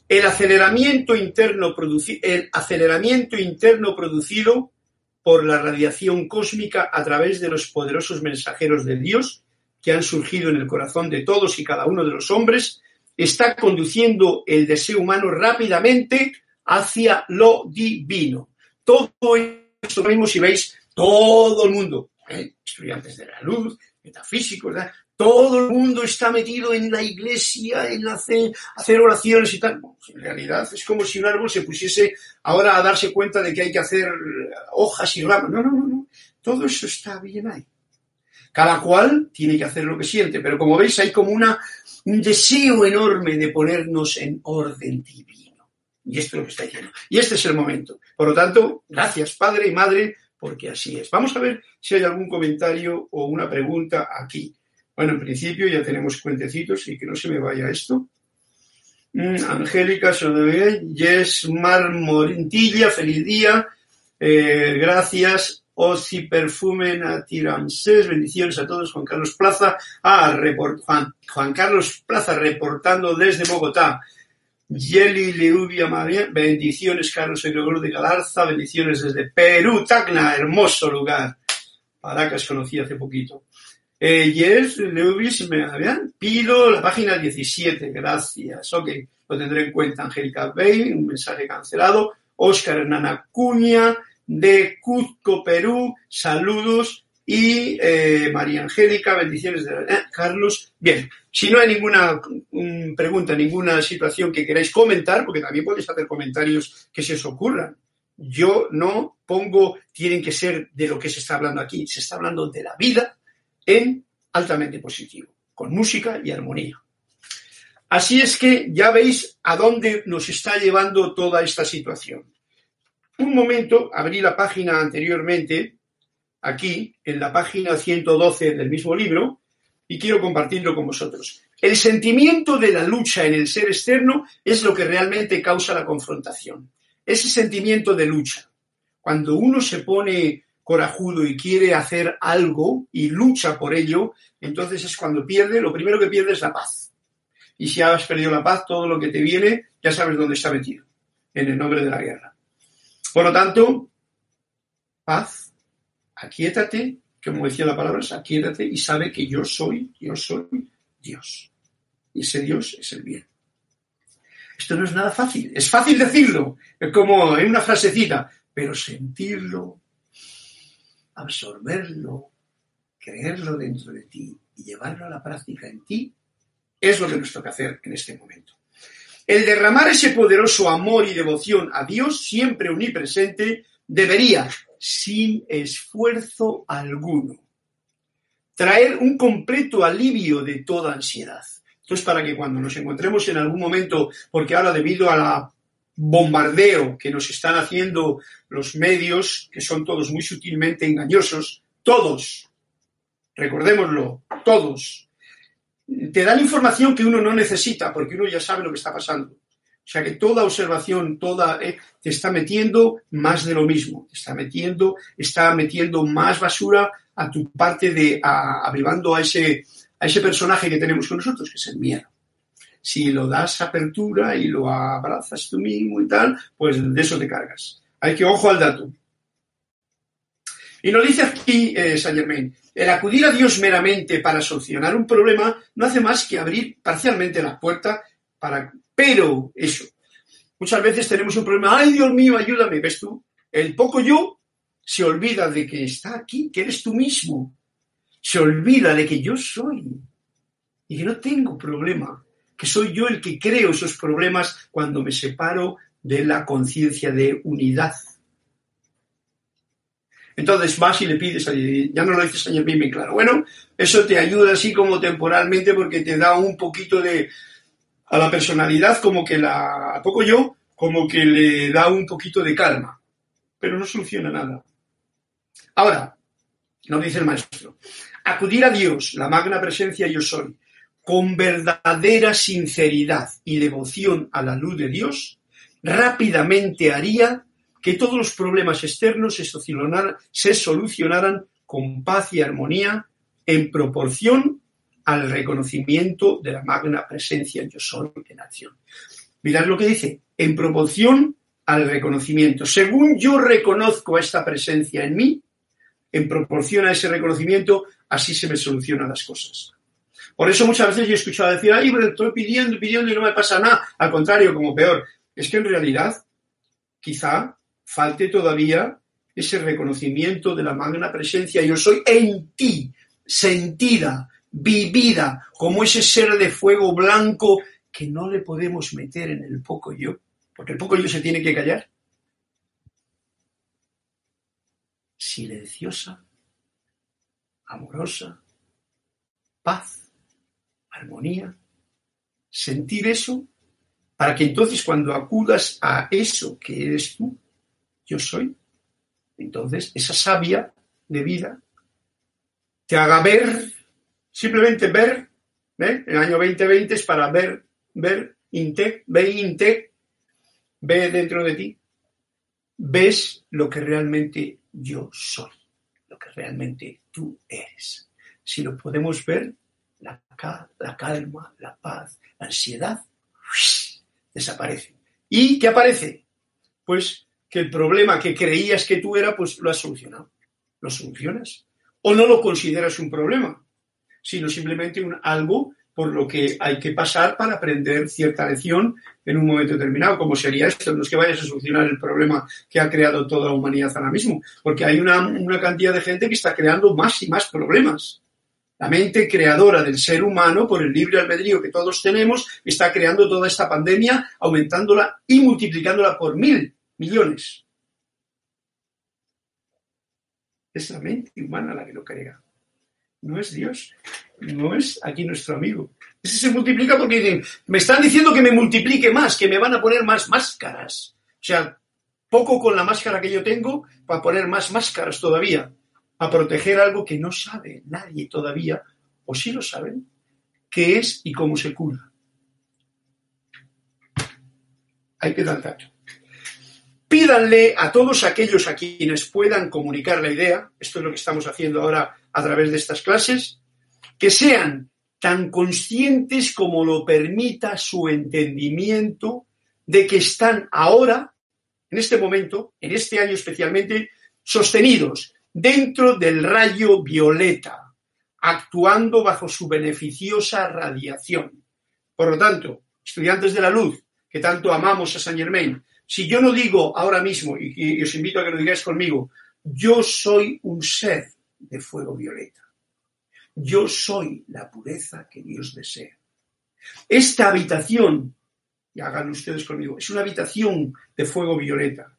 El aceleramiento interno, el aceleramiento interno producido por la radiación cósmica a través de los poderosos mensajeros de Dios que han surgido en el corazón de todos y cada uno de los hombres, está conduciendo el deseo humano rápidamente hacia lo divino todo esto mismo, si veis, todo el mundo, ¿eh? estudiantes de la luz, metafísicos, todo el mundo está metido en la iglesia, en hacer, oraciones y tal. en realidad es como si un árbol se pusiese ahora a darse cuenta de que hay que hacer hojas y ramas. No, no, no, no. Todo eso está bien ahí. Cada cual tiene que hacer lo que siente, pero como veis hay como un deseo enorme de ponernos en orden divino. Y esto es lo que está diciendo. Y este es el momento. Por lo tanto, gracias Padre y Madre, porque así es. Vamos a ver si hay algún comentario o una pregunta aquí. Bueno, en principio ya tenemos cuentecitos y que no se me vaya esto. Mm, Angélica Sodové, Yes Marmorintilla, feliz día. Eh, gracias. Oci Perfume Natiramses, bendiciones a todos. Juan Carlos Plaza, ah, Juan Carlos Plaza reportando desde Bogotá. Yeli Leubia María, bendiciones Carlos Egregor de Galarza, bendiciones desde Perú, Tacna, hermoso lugar. Paracas conocí hace poquito. Eh, yes, Lewis, me habían. Pido la página 17, gracias. Ok, lo tendré en cuenta. Angélica Bay, un mensaje cancelado. Oscar Hernán Acuña, de Cuzco, Perú, saludos. Y eh, María Angélica, bendiciones de eh, Carlos. Bien, si no hay ninguna mm, pregunta, ninguna situación que queráis comentar, porque también podéis hacer comentarios que se os ocurran. Yo no pongo, tienen que ser de lo que se está hablando aquí. Se está hablando de la vida en altamente positivo, con música y armonía. Así es que ya veis a dónde nos está llevando toda esta situación. Un momento, abrí la página anteriormente, aquí, en la página 112 del mismo libro, y quiero compartirlo con vosotros. El sentimiento de la lucha en el ser externo es lo que realmente causa la confrontación. Ese sentimiento de lucha. Cuando uno se pone corajudo y quiere hacer algo y lucha por ello, entonces es cuando pierde, lo primero que pierde es la paz. Y si has perdido la paz, todo lo que te viene, ya sabes dónde está metido, en el nombre de la guerra. Por lo tanto, paz, aquíétate, como decía la palabra, aquíétate y sabe que yo soy, yo soy Dios. Y ese Dios es el bien. Esto no es nada fácil. Es fácil decirlo, como en una frasecita, pero sentirlo, absorberlo, creerlo dentro de ti y llevarlo a la práctica en ti, es lo que nos toca hacer en este momento. El derramar ese poderoso amor y devoción a Dios, siempre omnipresente, debería, sin esfuerzo alguno, traer un completo alivio de toda ansiedad. Entonces, para que cuando nos encontremos en algún momento, porque ahora debido a la bombardeo que nos están haciendo los medios, que son todos muy sutilmente engañosos, todos, recordémoslo, todos, te dan información que uno no necesita porque uno ya sabe lo que está pasando. O sea que toda observación, toda, eh, te está metiendo más de lo mismo, te está metiendo, está metiendo más basura a tu parte de, a, a ese, a ese personaje que tenemos con nosotros, que es el miedo si lo das apertura y lo abrazas tú mismo y tal, pues de eso te cargas. Hay que ojo al dato. Y nos dice aquí eh, Saint Germain, el acudir a Dios meramente para solucionar un problema no hace más que abrir parcialmente la puerta para... Pero eso, muchas veces tenemos un problema, ay Dios mío, ayúdame, ¿ves tú? El poco yo se olvida de que está aquí, que eres tú mismo. Se olvida de que yo soy y que no tengo problema que soy yo el que creo esos problemas cuando me separo de la conciencia de unidad. Entonces vas y le pides, a, ya no lo dices señor bien claro. Bueno, eso te ayuda así como temporalmente porque te da un poquito de, a la personalidad como que la, a poco yo, como que le da un poquito de calma, pero no soluciona nada. Ahora, nos dice el maestro, acudir a Dios, la magna presencia yo soy, con verdadera sinceridad y devoción a la luz de Dios, rápidamente haría que todos los problemas externos se solucionaran, con paz y armonía en proporción al reconocimiento de la magna presencia yo soy en acción. Mirad lo que dice, en proporción al reconocimiento. Según yo reconozco esta presencia en mí, en proporción a ese reconocimiento, así se me solucionan las cosas. Por eso muchas veces yo he escuchado decir, ay, pero estoy pidiendo, pidiendo y no me pasa nada. Al contrario, como peor. Es que en realidad quizá falte todavía ese reconocimiento de la magna presencia. Yo soy en ti, sentida, vivida, como ese ser de fuego blanco que no le podemos meter en el poco yo, porque el poco yo se tiene que callar. Silenciosa, amorosa, paz armonía, sentir eso, para que entonces cuando acudas a eso que eres tú, yo soy, entonces esa savia de vida te haga ver, simplemente ver, ¿eh? el año 2020 es para ver, ver, inte, ve inte, ve dentro de ti, ves lo que realmente yo soy, lo que realmente tú eres. Si lo podemos ver, la, la calma, la paz, la ansiedad, desaparece. ¿Y qué aparece? Pues que el problema que creías que tú era, pues lo has solucionado. ¿Lo solucionas? ¿O no lo consideras un problema? sino simplemente un, algo por lo que hay que pasar para aprender cierta lección en un momento determinado, como sería esto, no es que vayas a solucionar el problema que ha creado toda la humanidad ahora mismo, porque hay una, una cantidad de gente que está creando más y más problemas. La mente creadora del ser humano, por el libre albedrío que todos tenemos, está creando toda esta pandemia, aumentándola y multiplicándola por mil millones. Es la mente humana la que lo crea. No es Dios, no es aquí nuestro amigo. Ese se multiplica porque dicen, me están diciendo que me multiplique más, que me van a poner más máscaras. O sea, poco con la máscara que yo tengo para poner más máscaras todavía a proteger algo que no sabe nadie todavía, o sí lo saben, qué es y cómo se cura. Hay que dato. Pídanle a todos aquellos a quienes puedan comunicar la idea, esto es lo que estamos haciendo ahora a través de estas clases, que sean tan conscientes como lo permita su entendimiento de que están ahora, en este momento, en este año especialmente, sostenidos dentro del rayo violeta, actuando bajo su beneficiosa radiación. Por lo tanto, estudiantes de la luz, que tanto amamos a Saint Germain, si yo no digo ahora mismo, y, os invito a que lo digáis conmigo, yo soy un ser de fuego violeta. Yo soy la pureza que Dios desea. Esta habitación, y háganlo ustedes conmigo, es una habitación de fuego violeta.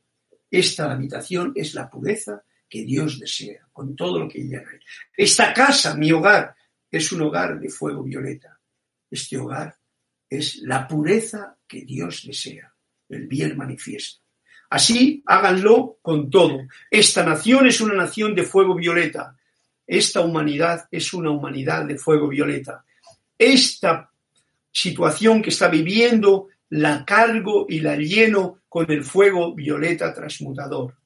Esta habitación es la pureza que Dios desea, con todo lo que ella. Esta casa, mi hogar, es un hogar de fuego violeta. Este hogar es la pureza que Dios desea, el bien manifiesto. Así háganlo con todo. Esta nación es una nación de fuego violeta. Esta humanidad es una humanidad de fuego violeta. Esta situación que está viviendo la cargo y la lleno con el fuego violeta transmutador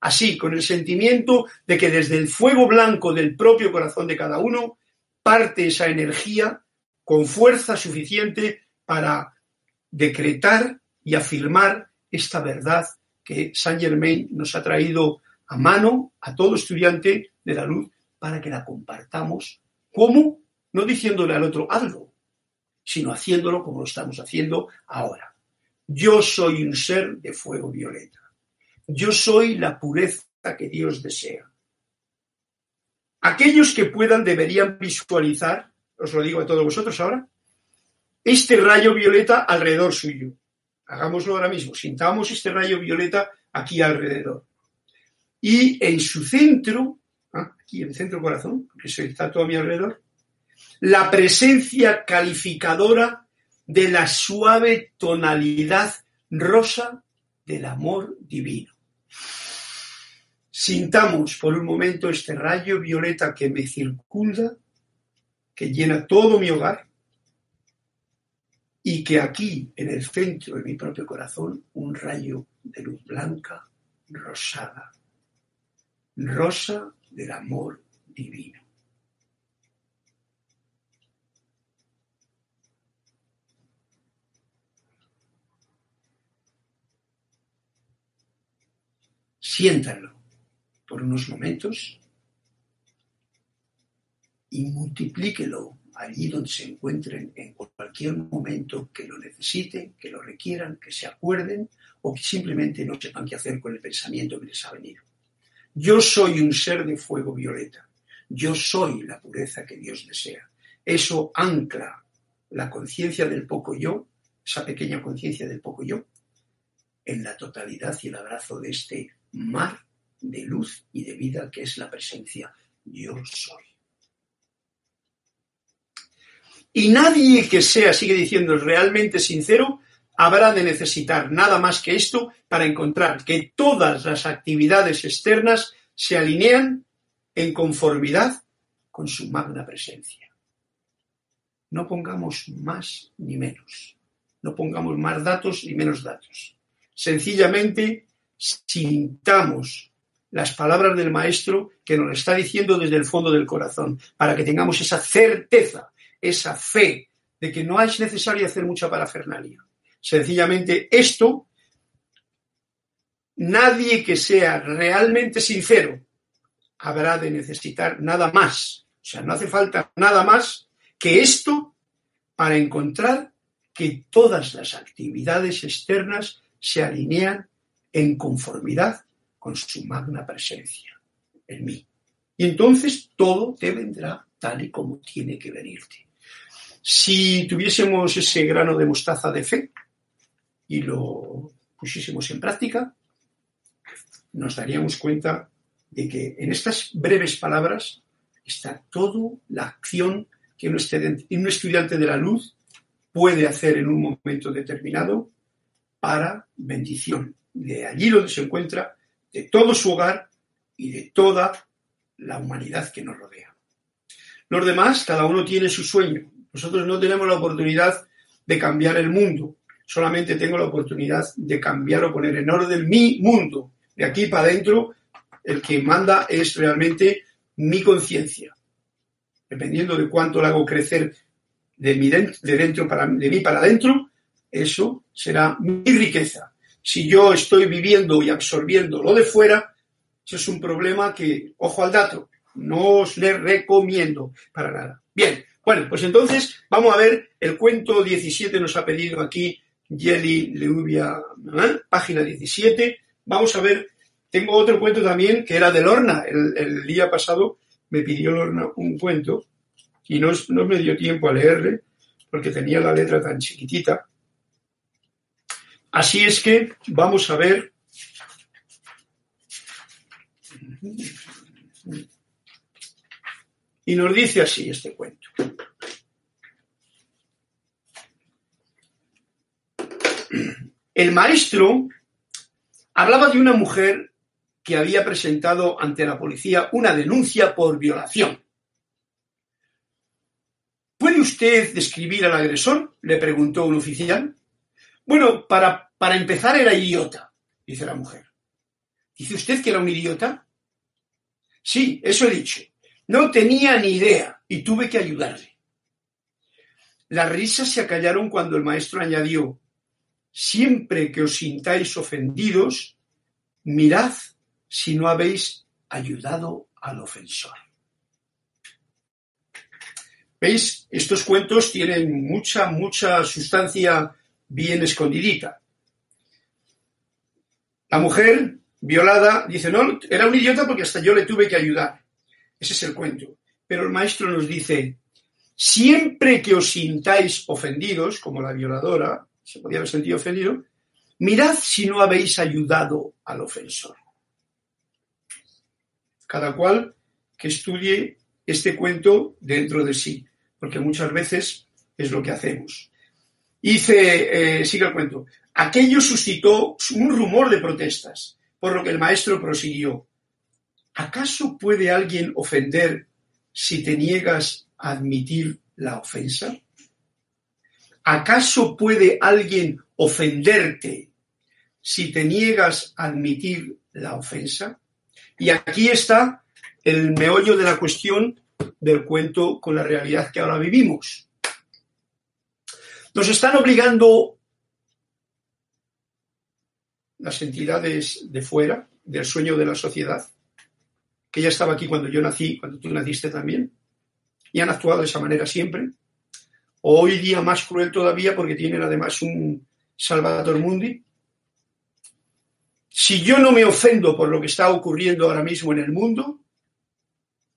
así con el sentimiento de que desde el fuego blanco del propio corazón de cada uno parte esa energía con fuerza suficiente para decretar y afirmar esta verdad que Saint Germain nos ha traído a mano a todo estudiante de la luz para que la compartamos. ¿Cómo? No diciéndole al otro algo, sino haciéndolo como lo estamos haciendo ahora. Yo soy un ser de fuego violeta. Yo soy la pureza que Dios desea. Aquellos que puedan deberían visualizar, os lo digo a todos vosotros ahora, este rayo violeta alrededor suyo. Hagámoslo ahora mismo, sintamos este rayo violeta aquí alrededor. Y en su centro, ah, aquí en el centro corazón, que está todo a mi alrededor, la presencia calificadora de la suave tonalidad rosa del amor divino. Sintamos por un momento este rayo violeta que me circunda, que llena todo mi hogar y que aquí, en el centro de mi propio corazón, un rayo de luz blanca, rosada, rosa del amor divino. Siéntalo por unos momentos y multiplíquelo allí donde se encuentren en cualquier momento que lo necesiten, que lo requieran, que se acuerden o que simplemente no sepan qué hacer con el pensamiento que les ha venido. Yo soy un ser de fuego violeta. Yo soy la pureza que Dios desea. Eso ancla la conciencia del poco yo, esa pequeña conciencia del poco yo, en la totalidad y el abrazo de este mar de luz y de vida que es la presencia yo soy. Y nadie que sea, sigue diciendo, realmente sincero, habrá de necesitar nada más que esto para encontrar que todas las actividades externas se alinean en conformidad con su magna presencia. No pongamos más ni menos. No pongamos más datos ni menos datos. Sencillamente sintamos las palabras del Maestro que nos está diciendo desde el fondo del corazón, para que tengamos esa certeza, esa fe de que no es necesario hacer mucha parafernalia. Sencillamente esto, nadie que sea realmente sincero habrá de necesitar nada más, sea, no hace falta nada más que esto para encontrar que todas las actividades externas se alinean en conformidad con su magna presencia en mí. Y entonces todo te vendrá tal y como tiene que venirte. Si tuviésemos ese grano de mostaza de fe y lo pusiésemos en práctica, nos daríamos cuenta de que en estas breves palabras está toda la acción que un estudiante de la luz puede hacer en un momento determinado para bendición de allí donde se encuentra, de todo su hogar y de toda la humanidad que nos rodea. Los demás, cada uno tiene su sueño. Nosotros no tenemos la oportunidad de cambiar el mundo. Solamente tengo la oportunidad de cambiar o poner en orden mi mundo. De aquí para adentro, el que manda es realmente mi conciencia. Dependiendo de cuánto la hago crecer de, dentro para, de mí para adentro, eso será mi riqueza. Si yo estoy viviendo y absorbiendo lo de fuera, eso es un problema que, ojo al dato, no os le recomiendo para nada. Bien, bueno, pues entonces vamos a ver, el cuento 17 nos ha pedido aquí Jelly Leubia, ¿eh? página 17. Vamos a ver, tengo otro cuento también que era de Lorna. El, día pasado me pidió Lorna un cuento y no, no me dio tiempo a leerle porque tenía la letra tan chiquitita. Así es que vamos a ver y nos dice así este cuento. El maestro hablaba de una mujer que había presentado ante la policía una denuncia por violación. ¿Puede usted describir al agresor? le preguntó un oficial. Bueno, para, para empezar era idiota, dice la mujer. ¿Dice usted que era un idiota? Sí, eso he dicho. No tenía ni idea y tuve que ayudarle. Las risas se acallaron cuando el maestro añadió, siempre que os sintáis ofendidos, mirad si no habéis ayudado al ofensor. ¿Veis? Estos cuentos tienen mucha, mucha sustancia bien escondidita. La mujer violada dice, no, era un idiota porque hasta yo le tuve que ayudar. Ese es el cuento. Pero el maestro nos dice, siempre que os sintáis ofendidos, como la violadora, se podía haber sentido ofendido, mirad si no habéis ayudado al ofensor. Cada cual que estudie este cuento dentro de sí, porque muchas veces es lo que hacemos. Dice, eh, sigue el cuento, aquello suscitó un rumor de protestas, por lo que el maestro prosiguió, ¿Acaso puede alguien ofender si te niegas a admitir la ofensa? ¿Acaso puede alguien ofenderte si te niegas a admitir la ofensa? Y aquí está el meollo de la cuestión del cuento con la realidad que ahora vivimos. Nos están obligando las entidades de fuera, del sueño de la sociedad, que ya estaba aquí cuando yo nací, cuando tú naciste también, y han actuado de esa manera siempre. Hoy día más cruel todavía porque tienen además un Salvador Mundi. Si yo no me ofendo por lo que está ocurriendo ahora mismo en el mundo,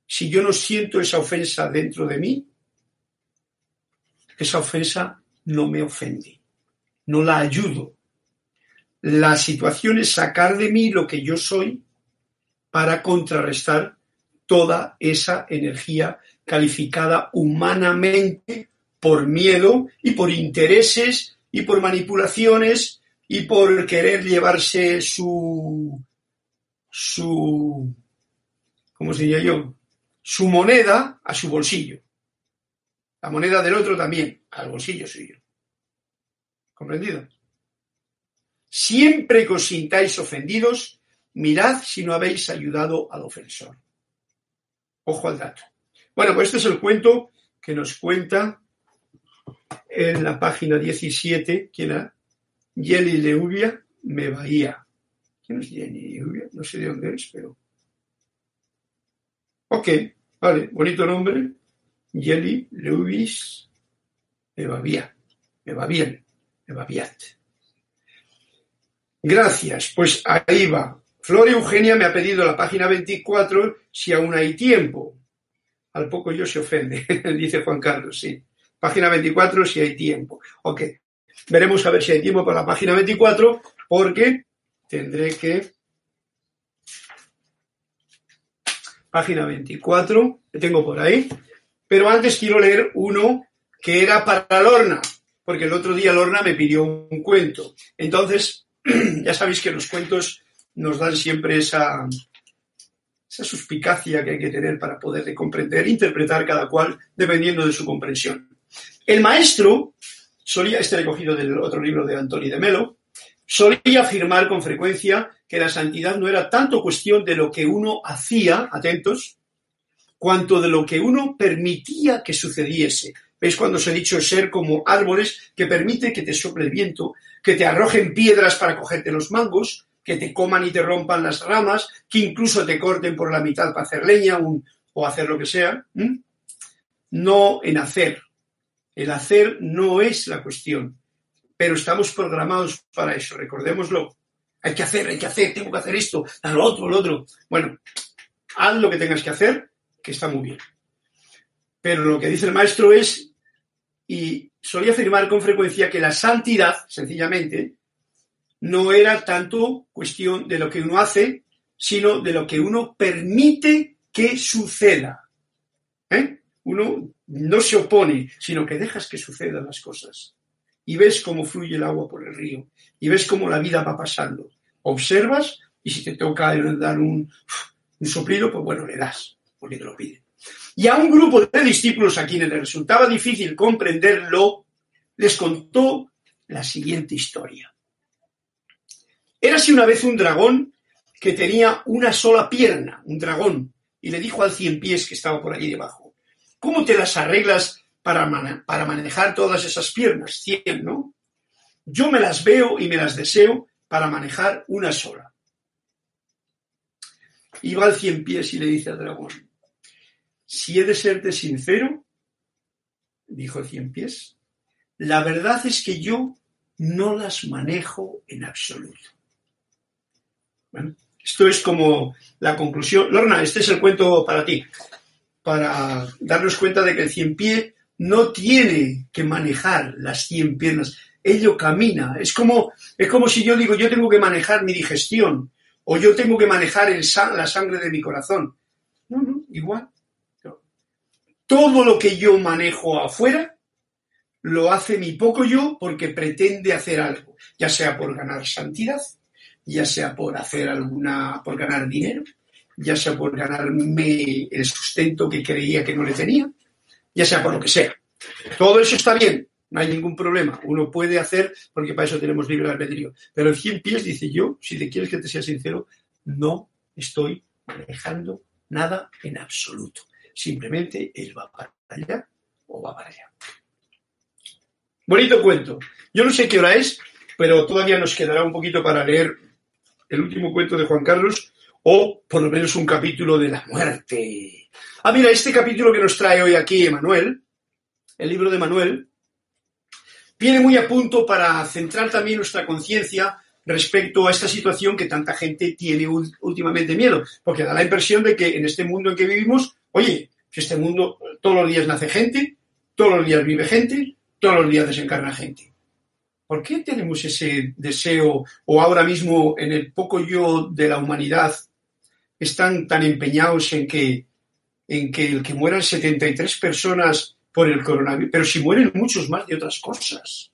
si yo no siento esa ofensa dentro de mí, esa ofensa no me ofende, no la ayudo. La situación es sacar de mí lo que yo soy para contrarrestar toda esa energía calificada humanamente por miedo y por intereses y por manipulaciones y por querer llevarse su su ¿cómo se yo? su moneda a su bolsillo. La moneda del otro también, al bolsillo suyo. ¿Comprendido? Siempre que os sintáis ofendidos, mirad si no habéis ayudado al ofensor. Ojo al dato. Bueno, pues este es el cuento que nos cuenta en la página 17, ¿quién era? Yeli Leubia me bahía. ¿Quién es Yeli Leubia? No sé de dónde es, pero... Ok, Vale, bonito nombre. Jelly Lewis me bien, me va bien, bien. Gracias, pues ahí va. Flor Eugenia me ha pedido la página 24 si aún hay tiempo. Al poco yo se ofende, [laughs] dice Juan Carlos, sí. Página 24 si hay tiempo. Ok, veremos a ver si hay tiempo para la página 24 porque tendré que... Página 24, que tengo por ahí. Pero antes quiero leer uno que era para Lorna, porque el otro día Lorna me pidió un cuento. Entonces, [clears throat] ya sabéis que los cuentos nos dan siempre esa, esa suspicacia que hay que tener para poder comprender interpretar cada cual dependiendo de su comprensión. El maestro solía, este recogido del otro libro de Antonio de Melo, solía afirmar con frecuencia que la santidad no era tanto cuestión de lo que uno hacía, atentos, cuanto de lo que uno permitía que sucediese. ¿Veis cuando os he dicho ser como árboles que permite que te sople el viento, que te arrojen piedras para cogerte los mangos, que te coman y te rompan las ramas, que incluso te corten por la mitad para hacer leña o hacer lo que sea? No en hacer. El hacer no es la cuestión pero estamos programados para eso, recordémoslo. Hay que hacer, hay que hacer, tengo que hacer esto, lo otro, lo otro. Bueno, haz lo que tengas que hacer, que está muy bien. Pero lo que dice el maestro es, y solía afirmar con frecuencia que la santidad, sencillamente, no era tanto cuestión de lo que uno hace, sino de lo que uno permite que suceda. ¿Eh? Uno no se opone, sino que dejas que sucedan las cosas y ves cómo fluye el agua por el río y ves cómo la vida va pasando. Observas y si te toca dar un, un soplido, pues bueno, le das, porque te lo pide. Y a un grupo de discípulos a quienes les resultaba difícil comprenderlo, les contó la siguiente historia. Era así una vez un dragón que tenía una sola pierna, un dragón, y le dijo al cien pies que estaba por allí debajo, ¿cómo te las arreglas para, para manejar todas esas piernas, 100, ¿no? Yo me las veo y me las deseo para manejar una sola. Y va al cien pies y le dice al dragón, si he de serte sincero, dijo cien pies, la verdad es que yo no las manejo en absoluto. Bueno, esto es como la conclusión. Lorna, este es el cuento para ti, para darnos cuenta de que el cien pie no tiene que manejar las 100 piernas, ello camina. Es como, es como si yo digo, yo tengo que manejar mi digestión o yo tengo que manejar la sangre de mi corazón. No, no, igual. Todo lo que yo manejo afuera lo hace mi poco yo porque pretende hacer algo, ya sea por ganar santidad, ya sea por hacer alguna, por ganar dinero, ya sea por ganarme el sustento que creía que no le tenía, ya sea por lo que sea. Todo eso está bien, no hay ningún problema. Uno puede hacer, porque para eso tenemos libre albedrío. Pero el 100 pies dice yo, si te quieres que te sea sincero, no estoy manejando nada en absoluto. Simplemente él va para allá o va para allá. Bonito cuento. Yo no sé qué hora es, pero todavía nos quedará un poquito para leer el último cuento de Juan Carlos o por lo menos un capítulo de la muerte. Ah, mira, este capítulo que nos trae hoy aquí Emanuel, el libro de Manuel, viene muy a punto para centrar también nuestra conciencia respecto a esta situación que tanta gente tiene últimamente miedo, porque da la impresión de que en este mundo en que vivimos, oye, que este mundo todos los días nace gente, todos los días vive gente, todos los días desencarna gente. ¿Por qué tenemos ese deseo o ahora mismo en el poco yo de la humanidad están tan empeñados en que en que el que mueran 73 personas por el coronavirus, pero si mueren muchos más de otras cosas.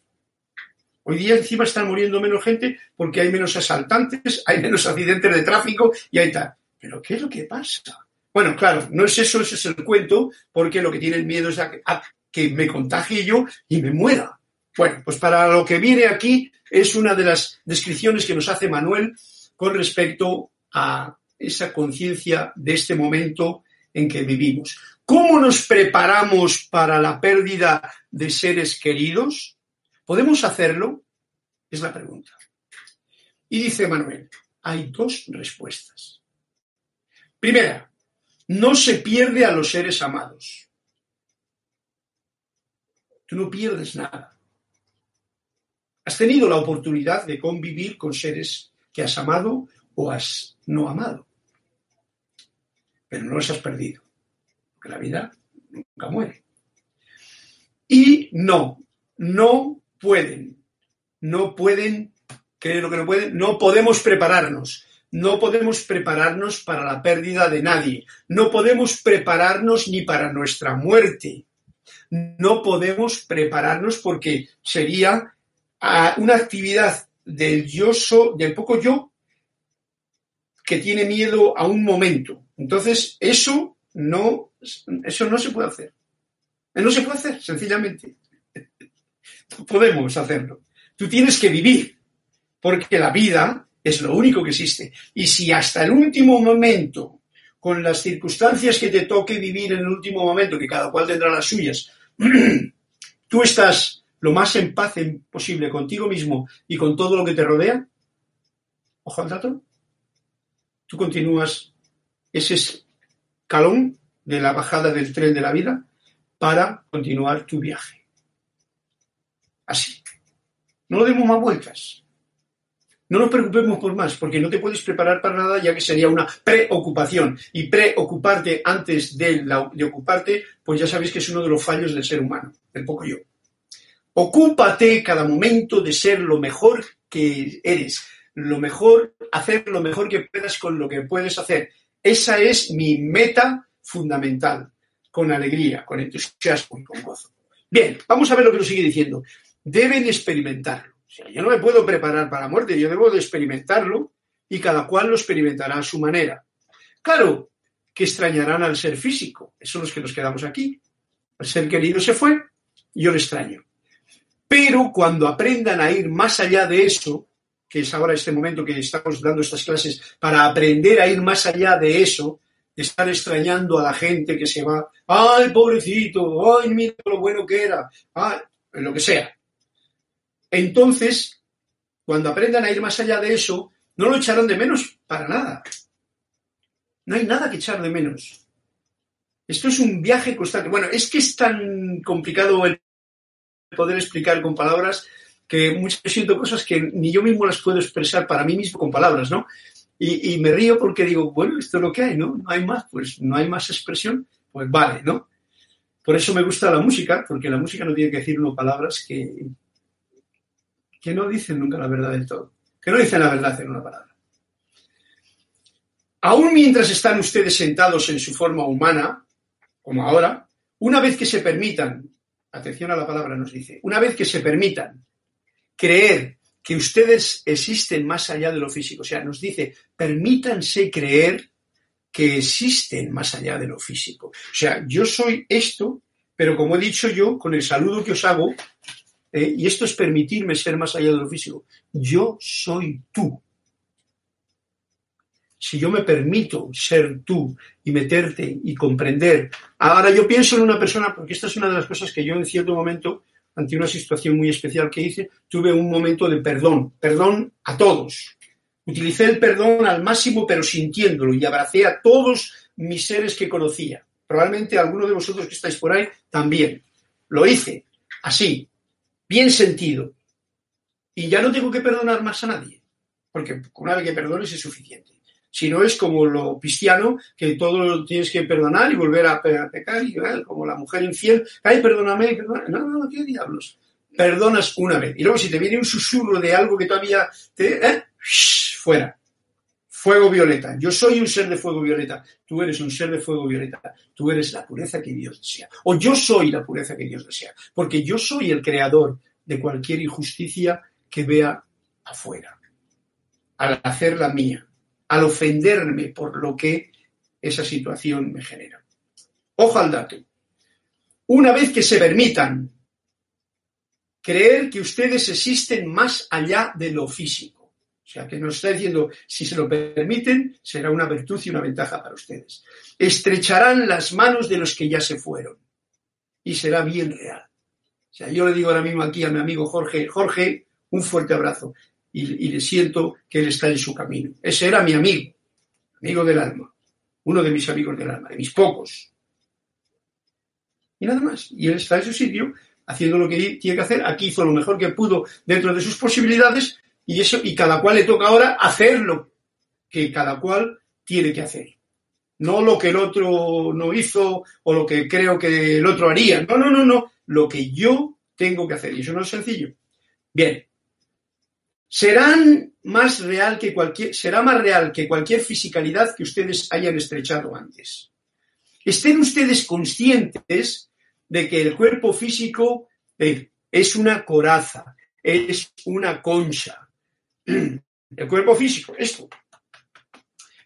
Hoy día encima están muriendo menos gente porque hay menos asaltantes, [laughs] hay menos accidentes de tráfico y hay tal. Pero ¿qué es lo que pasa? Bueno, claro, no es eso, ese es el cuento, porque lo que tienen miedo es a que, me contagie yo y me muera. Bueno, pues para lo que viene aquí es una de las descripciones que nos hace Manuel con respecto a esa conciencia de este momento en que vivimos. ¿Cómo nos preparamos para la pérdida de seres queridos? ¿Podemos hacerlo? Es la pregunta. Y dice Manuel, hay dos respuestas. Primera, no se pierde a los seres amados. Tú no pierdes nada. Has tenido la oportunidad de convivir con seres que has amado o has no amado. Pero no los has perdido. Porque la vida nunca muere. Y no, no pueden, no pueden, creer lo que no pueden, no podemos prepararnos. No podemos prepararnos para la pérdida de nadie. No podemos prepararnos ni para nuestra muerte. No podemos prepararnos porque sería ah, una actividad del yo del poco yo que tiene miedo a un momento. Entonces, eso no, eso no se puede hacer. No se puede hacer, sencillamente. No [laughs] podemos hacerlo. Tú tienes que vivir, porque la vida es lo único que existe. Y si hasta el último momento, con las circunstancias que te toque vivir en el último momento, que cada cual tendrá las suyas, [clears throat] tú estás lo más en paz posible contigo mismo y con todo lo que te rodea, ojo al dato, tú continúas ese escalón de la bajada del tren de la vida para continuar tu viaje. Así. No lo demos más vueltas. No nos preocupemos por más, porque no te puedes preparar para nada, ya que sería una preocupación. Y preocuparte antes de, ocuparte, pues ya sabéis que es uno de los fallos del ser humano, del poco yo. Ocúpate cada momento de ser lo mejor que eres, lo mejor, hacer lo mejor que puedas con lo que puedes hacer. Esa es mi meta fundamental, con alegría, con entusiasmo y con gozo. Bien, vamos a ver lo que nos sigue diciendo. Deben experimentarlo. Yo no me puedo preparar para la muerte, yo debo de experimentarlo y cada cual lo experimentará a su manera. Claro que extrañarán al ser físico, esos son los que nos quedamos aquí. El ser querido se fue, yo lo extraño. Pero cuando aprendan a ir más allá de eso, que es ahora este momento que estamos dando estas clases, para aprender a ir más allá de eso, de estar extrañando a la gente que se va, ay, pobrecito, ay, mira lo bueno que era, ay, lo que sea. Entonces, cuando aprendan a ir más allá de eso, no lo echarán de menos para nada. No hay nada que echar de menos. Esto es un viaje constante. Bueno, es que es tan complicado el poder explicar con palabras que muchas veces siento cosas que ni yo mismo las puedo expresar para mí mismo con palabras, ¿no? Y, me río porque digo, bueno, esto es lo que hay, ¿no? No hay más, pues no hay más expresión, pues vale, ¿no? Por eso me gusta la música, porque la música no tiene que decir uno palabras que, que no dicen nunca la verdad del todo, que no dicen la verdad en una palabra. Aún mientras están ustedes sentados en su forma humana, como ahora, una vez que se permitan, atención a la palabra nos dice, una vez que se permitan creer que ustedes existen más allá de lo físico. O sea, nos dice, permítanse creer que existen más allá de lo físico. O sea, yo soy esto, pero como he dicho yo, con el saludo que os hago, eh, y esto es permitirme ser más allá de lo físico, yo soy tú. Si yo me permito ser tú y meterte y comprender. Ahora yo pienso en una persona, porque esta es una de las cosas que yo en cierto momento ante una situación muy especial que hice, tuve un momento de perdón, perdón a todos. Utilicé el perdón al máximo, pero sintiéndolo, y abracé a todos mis seres que conocía. Probablemente alguno de vosotros que estáis por ahí también. Lo hice así, bien sentido. Y ya no tengo que perdonar más a nadie, porque una vez que perdones es suficiente. Si no es como lo cristiano, que todo lo tienes que perdonar y volver a, pecar, y como la mujer infiel, ay, perdóname, perdóname. No, no, no, ¿qué diablos? Perdonas una vez. Y luego si te viene un susurro de algo que todavía te... ¿eh? Fuera. Fuego violeta. Yo soy un ser de fuego violeta. Tú eres un ser de fuego violeta. Tú eres la pureza que Dios desea. O yo soy la pureza que Dios desea. Porque yo soy el creador de cualquier injusticia que vea afuera. Al hacer la mía al ofenderme por lo que esa situación me genera. Ojo al dato. Una vez que se permitan creer que ustedes existen más allá de lo físico, o sea, que nos está diciendo, si se lo permiten, será una virtud y una ventaja para ustedes. Estrecharán las manos de los que ya se fueron y será bien real. O sea, yo le digo ahora mismo aquí a mi amigo Jorge, Jorge, un fuerte abrazo y, le siento que él está en su camino. Ese era mi amigo, amigo del alma. uno de mis amigos del alma, de mis pocos. Y nada más. Y él está en su sitio haciendo lo que tiene que hacer. Aquí hizo lo mejor que pudo dentro de sus posibilidades y eso, y cada cual le toca ahora hacer lo que cada cual tiene que hacer. No lo que el otro no hizo o lo que creo que el otro haría. No, no, no, no. Lo que yo tengo que hacer. Y eso no es sencillo. Bien. Serán más real que cualquier, será más real que cualquier fisicalidad que ustedes hayan estrechado antes. Estén ustedes conscientes de que el cuerpo físico eh, es una coraza, es una concha. El cuerpo físico, esto.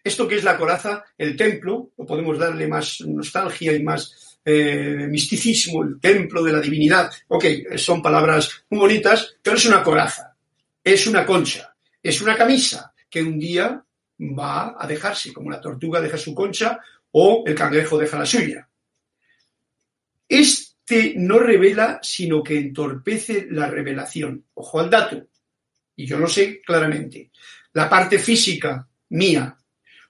Esto que es la coraza, el templo, o podemos darle más nostalgia y más eh, misticismo, el templo de la divinidad. Ok, son palabras muy bonitas, pero es una coraza, es una concha, es una camisa que un día va a dejarse, como la tortuga deja su concha o el cangrejo deja la suya. Este no revela, sino que entorpece la revelación. Ojo al dato. Y yo lo sé claramente. La parte física mía,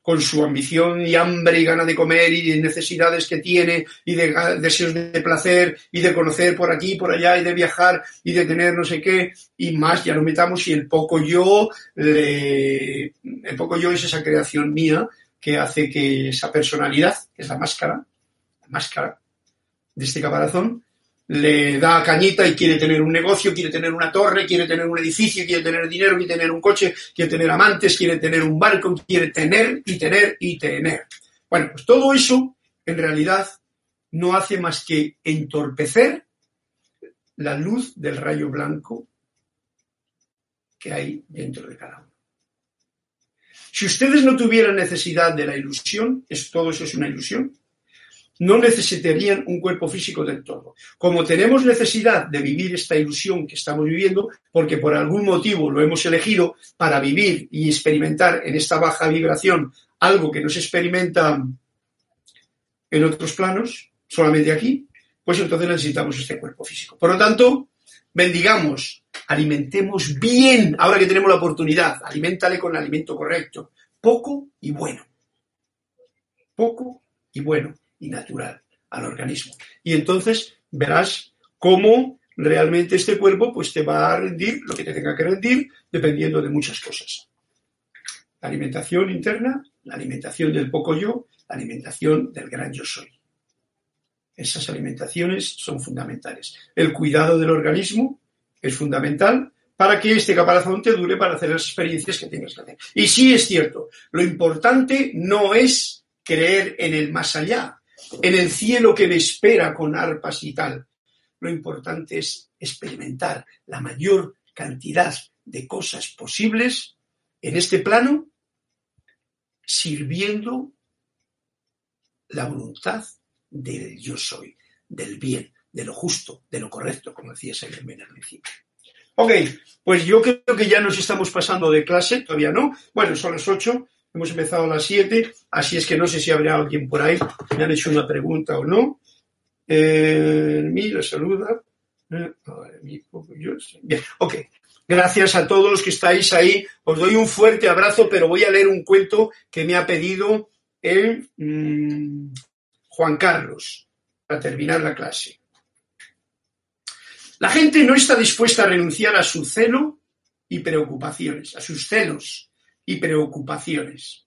con su ambición y hambre y gana de comer y de necesidades que tiene y de deseos de placer y de conocer por aquí, por allá y de viajar y de tener no sé qué y más, ya lo metamos y el poco yo, el poco yo es esa creación mía que hace que esa personalidad, que es la máscara, la máscara de este caparazón, le da cañita y quiere tener un negocio, quiere tener una torre, quiere tener un edificio, quiere tener dinero, quiere tener un coche, quiere tener amantes, quiere tener un barco, quiere tener y tener y tener. Bueno, pues todo eso en realidad no hace más que entorpecer la luz del rayo blanco que hay dentro de cada uno. Si ustedes no tuvieran necesidad de la ilusión, es, todo eso es una ilusión, no necesitarían un cuerpo físico del todo. Como tenemos necesidad de vivir esta ilusión que estamos viviendo, porque por algún motivo lo hemos elegido para vivir y experimentar en esta baja vibración algo que no se experimenta en otros planos, solamente aquí, pues entonces necesitamos este cuerpo físico. Por lo tanto, bendigamos alimentemos bien, ahora que tenemos la oportunidad, alimentale con el alimento correcto, poco y bueno. Poco y bueno y natural al organismo. Y entonces verás cómo realmente este cuerpo pues te va a rendir lo que te tenga que rendir dependiendo de muchas cosas. La alimentación interna, la alimentación del poco yo, la alimentación del gran yo soy. Esas alimentaciones son fundamentales. El cuidado del organismo, es fundamental para que este caparazón te dure para hacer las experiencias que tienes que hacer. Y sí es cierto, lo importante no es creer en el más allá, en el cielo que me espera con arpas y tal. Lo importante es experimentar la mayor cantidad de cosas posibles en este plano, sirviendo la voluntad del yo soy, del bien, de lo justo, de lo correcto, como decía Saint al principio. Ok, pues yo creo que ya nos estamos pasando de clase, todavía no. Bueno, son las 8, hemos empezado a las 7, así es que no sé si habrá alguien por ahí, me han hecho una pregunta o no. Eh, mira, saluda. Eh, bien, ok. Gracias a todos los que estáis ahí. Os doy un fuerte abrazo, pero voy a leer un cuento que me ha pedido el mm, Juan Carlos para terminar la clase. La gente no está dispuesta a renunciar a su celo y preocupaciones, a sus celos y preocupaciones,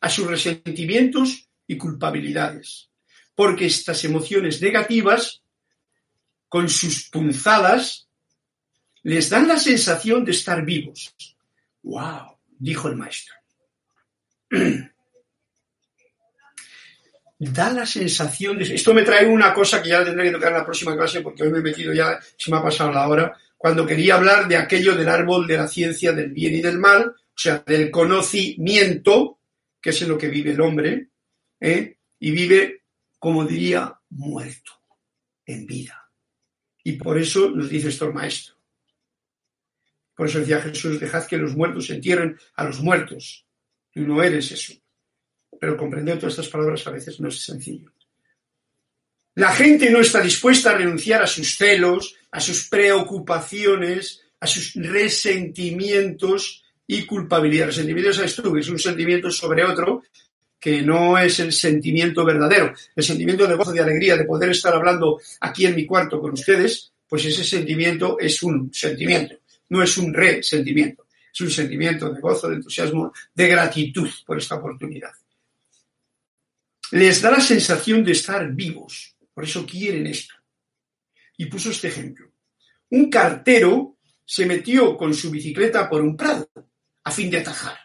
a sus resentimientos y culpabilidades, porque estas emociones negativas, con sus punzadas, les dan la sensación de estar vivos. ¡Wow! dijo el maestro. [clears throat] da la sensación de... Esto me trae una cosa que ya tendré que tocar en la próxima clase porque hoy me he metido ya, se me ha pasado la hora, cuando quería hablar de aquello del árbol de la ciencia del bien y del mal, o sea, del conocimiento, que es en lo que vive el hombre, ¿eh? y vive, como diría, muerto, en vida. Y por eso nos dice esto el maestro. Por eso decía Jesús, dejad que los muertos entierren a los muertos. Tú no eres eso pero comprender todas estas palabras a veces no es sencillo. La gente no está dispuesta a renunciar a sus celos, a sus preocupaciones, a sus resentimientos y culpabilidad. Resentimiento es es un sentimiento sobre otro que no es el sentimiento verdadero, el sentimiento de gozo, de alegría, de poder estar hablando aquí en mi cuarto con ustedes, pues ese sentimiento es un sentimiento, no es un resentimiento, es un sentimiento de gozo, de entusiasmo, de gratitud por esta oportunidad. Les da la sensación de estar vivos, por eso quieren esto. Y puso este ejemplo. Un cartero se metió con su bicicleta por un prado a fin de atajar.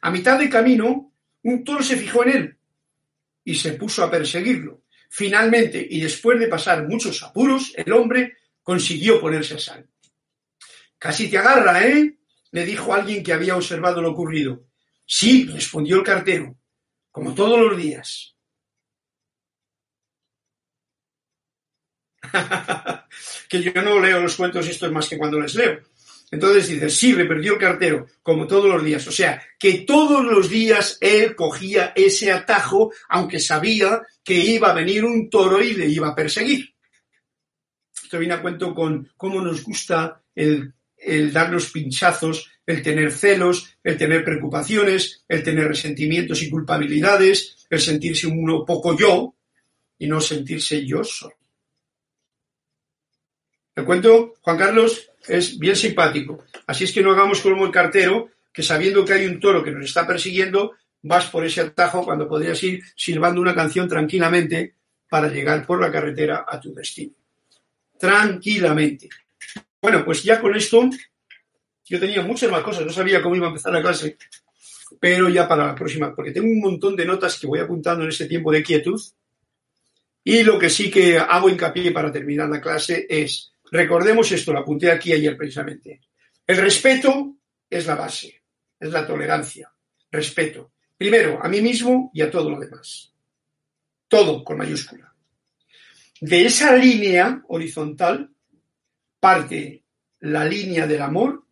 A mitad de camino, un toro se fijó en él y se puso a perseguirlo. Finalmente, y después de pasar muchos apuros, el hombre consiguió ponerse a salvo. Casi te agarra, ¿eh? le dijo alguien que había observado lo ocurrido. Sí, respondió el cartero, como todos los días. [laughs] que yo no leo los cuentos estos más que cuando les leo. Entonces dice, sí, me perdió el cartero, como todos los días. O sea, que todos los días él cogía ese atajo, aunque sabía que iba a venir un toro y le iba a perseguir. Esto viene a cuento con cómo nos gusta el, el darnos pinchazos, el tener celos, el tener preocupaciones, el tener resentimientos y culpabilidades, el sentirse uno poco yo y no sentirse yo solo. El cuento, Juan Carlos, es bien simpático. Así es que no hagamos como el cartero, que sabiendo que hay un toro que nos está persiguiendo, vas por ese atajo cuando podrías ir silbando una canción tranquilamente para llegar por la carretera a tu destino. Tranquilamente. Bueno, pues ya con esto, yo tenía muchas más cosas, no sabía cómo iba a empezar la clase, pero ya para la próxima, porque tengo un montón de notas que voy apuntando en este tiempo de quietud. Y lo que sí que hago hincapié para terminar la clase es Recordemos esto, lo apunté aquí ayer precisamente. El respeto es la base, es la tolerancia. Respeto. Primero, a mí mismo y a todo lo demás. Todo con mayúscula. De esa línea horizontal parte la línea del amor,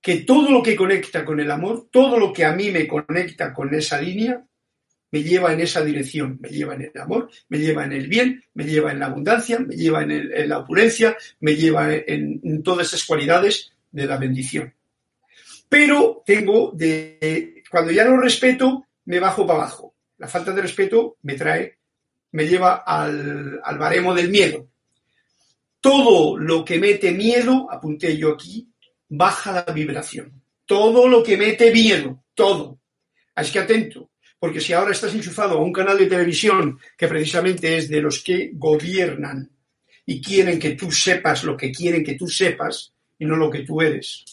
que todo lo que conecta con el amor, todo lo que a mí me conecta con esa línea, me lleva en esa dirección, me lleva en el amor, me lleva en el bien, me lleva en la abundancia, me lleva en, la opulencia, me lleva en, todas esas cualidades de la bendición. Pero tengo de, cuando ya no respeto, me bajo para abajo. La falta de respeto me trae, me lleva al, al baremo del miedo. Todo lo que mete miedo, apunté yo aquí, baja la vibración. Todo lo que mete miedo, todo. Así que atento, porque si ahora estás enchufado a un canal de televisión que precisamente es de los que gobiernan y quieren que tú sepas lo que quieren que tú sepas y no lo que tú eres,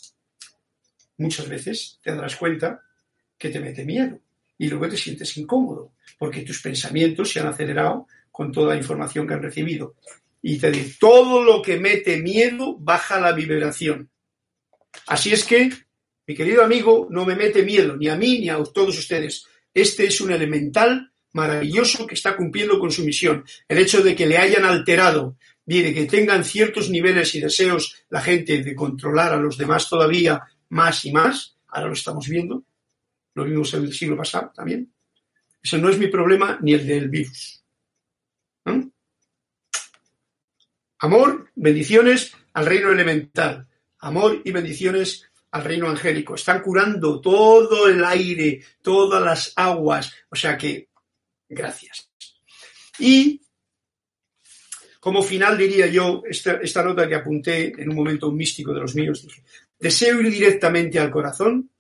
muchas veces te darás cuenta que te mete miedo y luego te sientes incómodo porque tus pensamientos se han acelerado con toda la información que han recibido. Y te digo, todo lo que mete miedo baja la vibración. Así es que, mi querido amigo, no me mete miedo, ni a mí ni a todos ustedes. Este es un elemental maravilloso que está cumpliendo con su misión. El hecho de que le hayan alterado y de que tengan ciertos niveles y deseos la gente de controlar a los demás todavía más y más, ahora lo estamos viendo, lo vimos en el siglo pasado también. Ese no es mi problema ni el del virus. Amor, bendiciones al reino elemental. Amor y bendiciones al reino angélico. Están curando todo el aire, todas las aguas. O sea que, gracias. Y como final diría yo, esta, nota que apunté en un momento místico de los míos, deseo ir directamente al corazón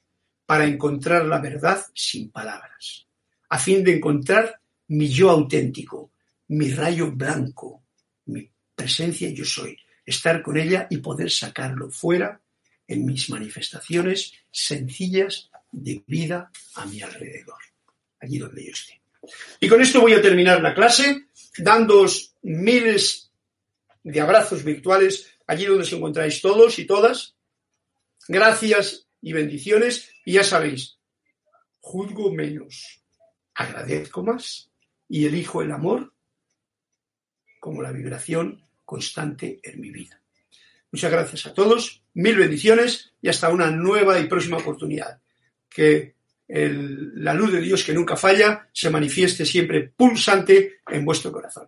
para encontrar la verdad sin palabras, a fin de encontrar mi yo auténtico, mi rayo blanco, mi presencia yo soy, estar con ella y poder sacarlo fuera en mis manifestaciones sencillas de vida a mi alrededor, allí donde yo esté. Y con esto voy a terminar la clase, dándoos miles de abrazos virtuales allí donde os encontráis todos y todas. Gracias y bendiciones. Y ya sabéis, juzgo menos, agradezco más y elijo el amor como la vibración constante en mi vida. Muchas gracias a todos, mil bendiciones y hasta una nueva y próxima oportunidad. Que la luz de Dios que nunca falla se manifieste siempre pulsante en vuestro corazón.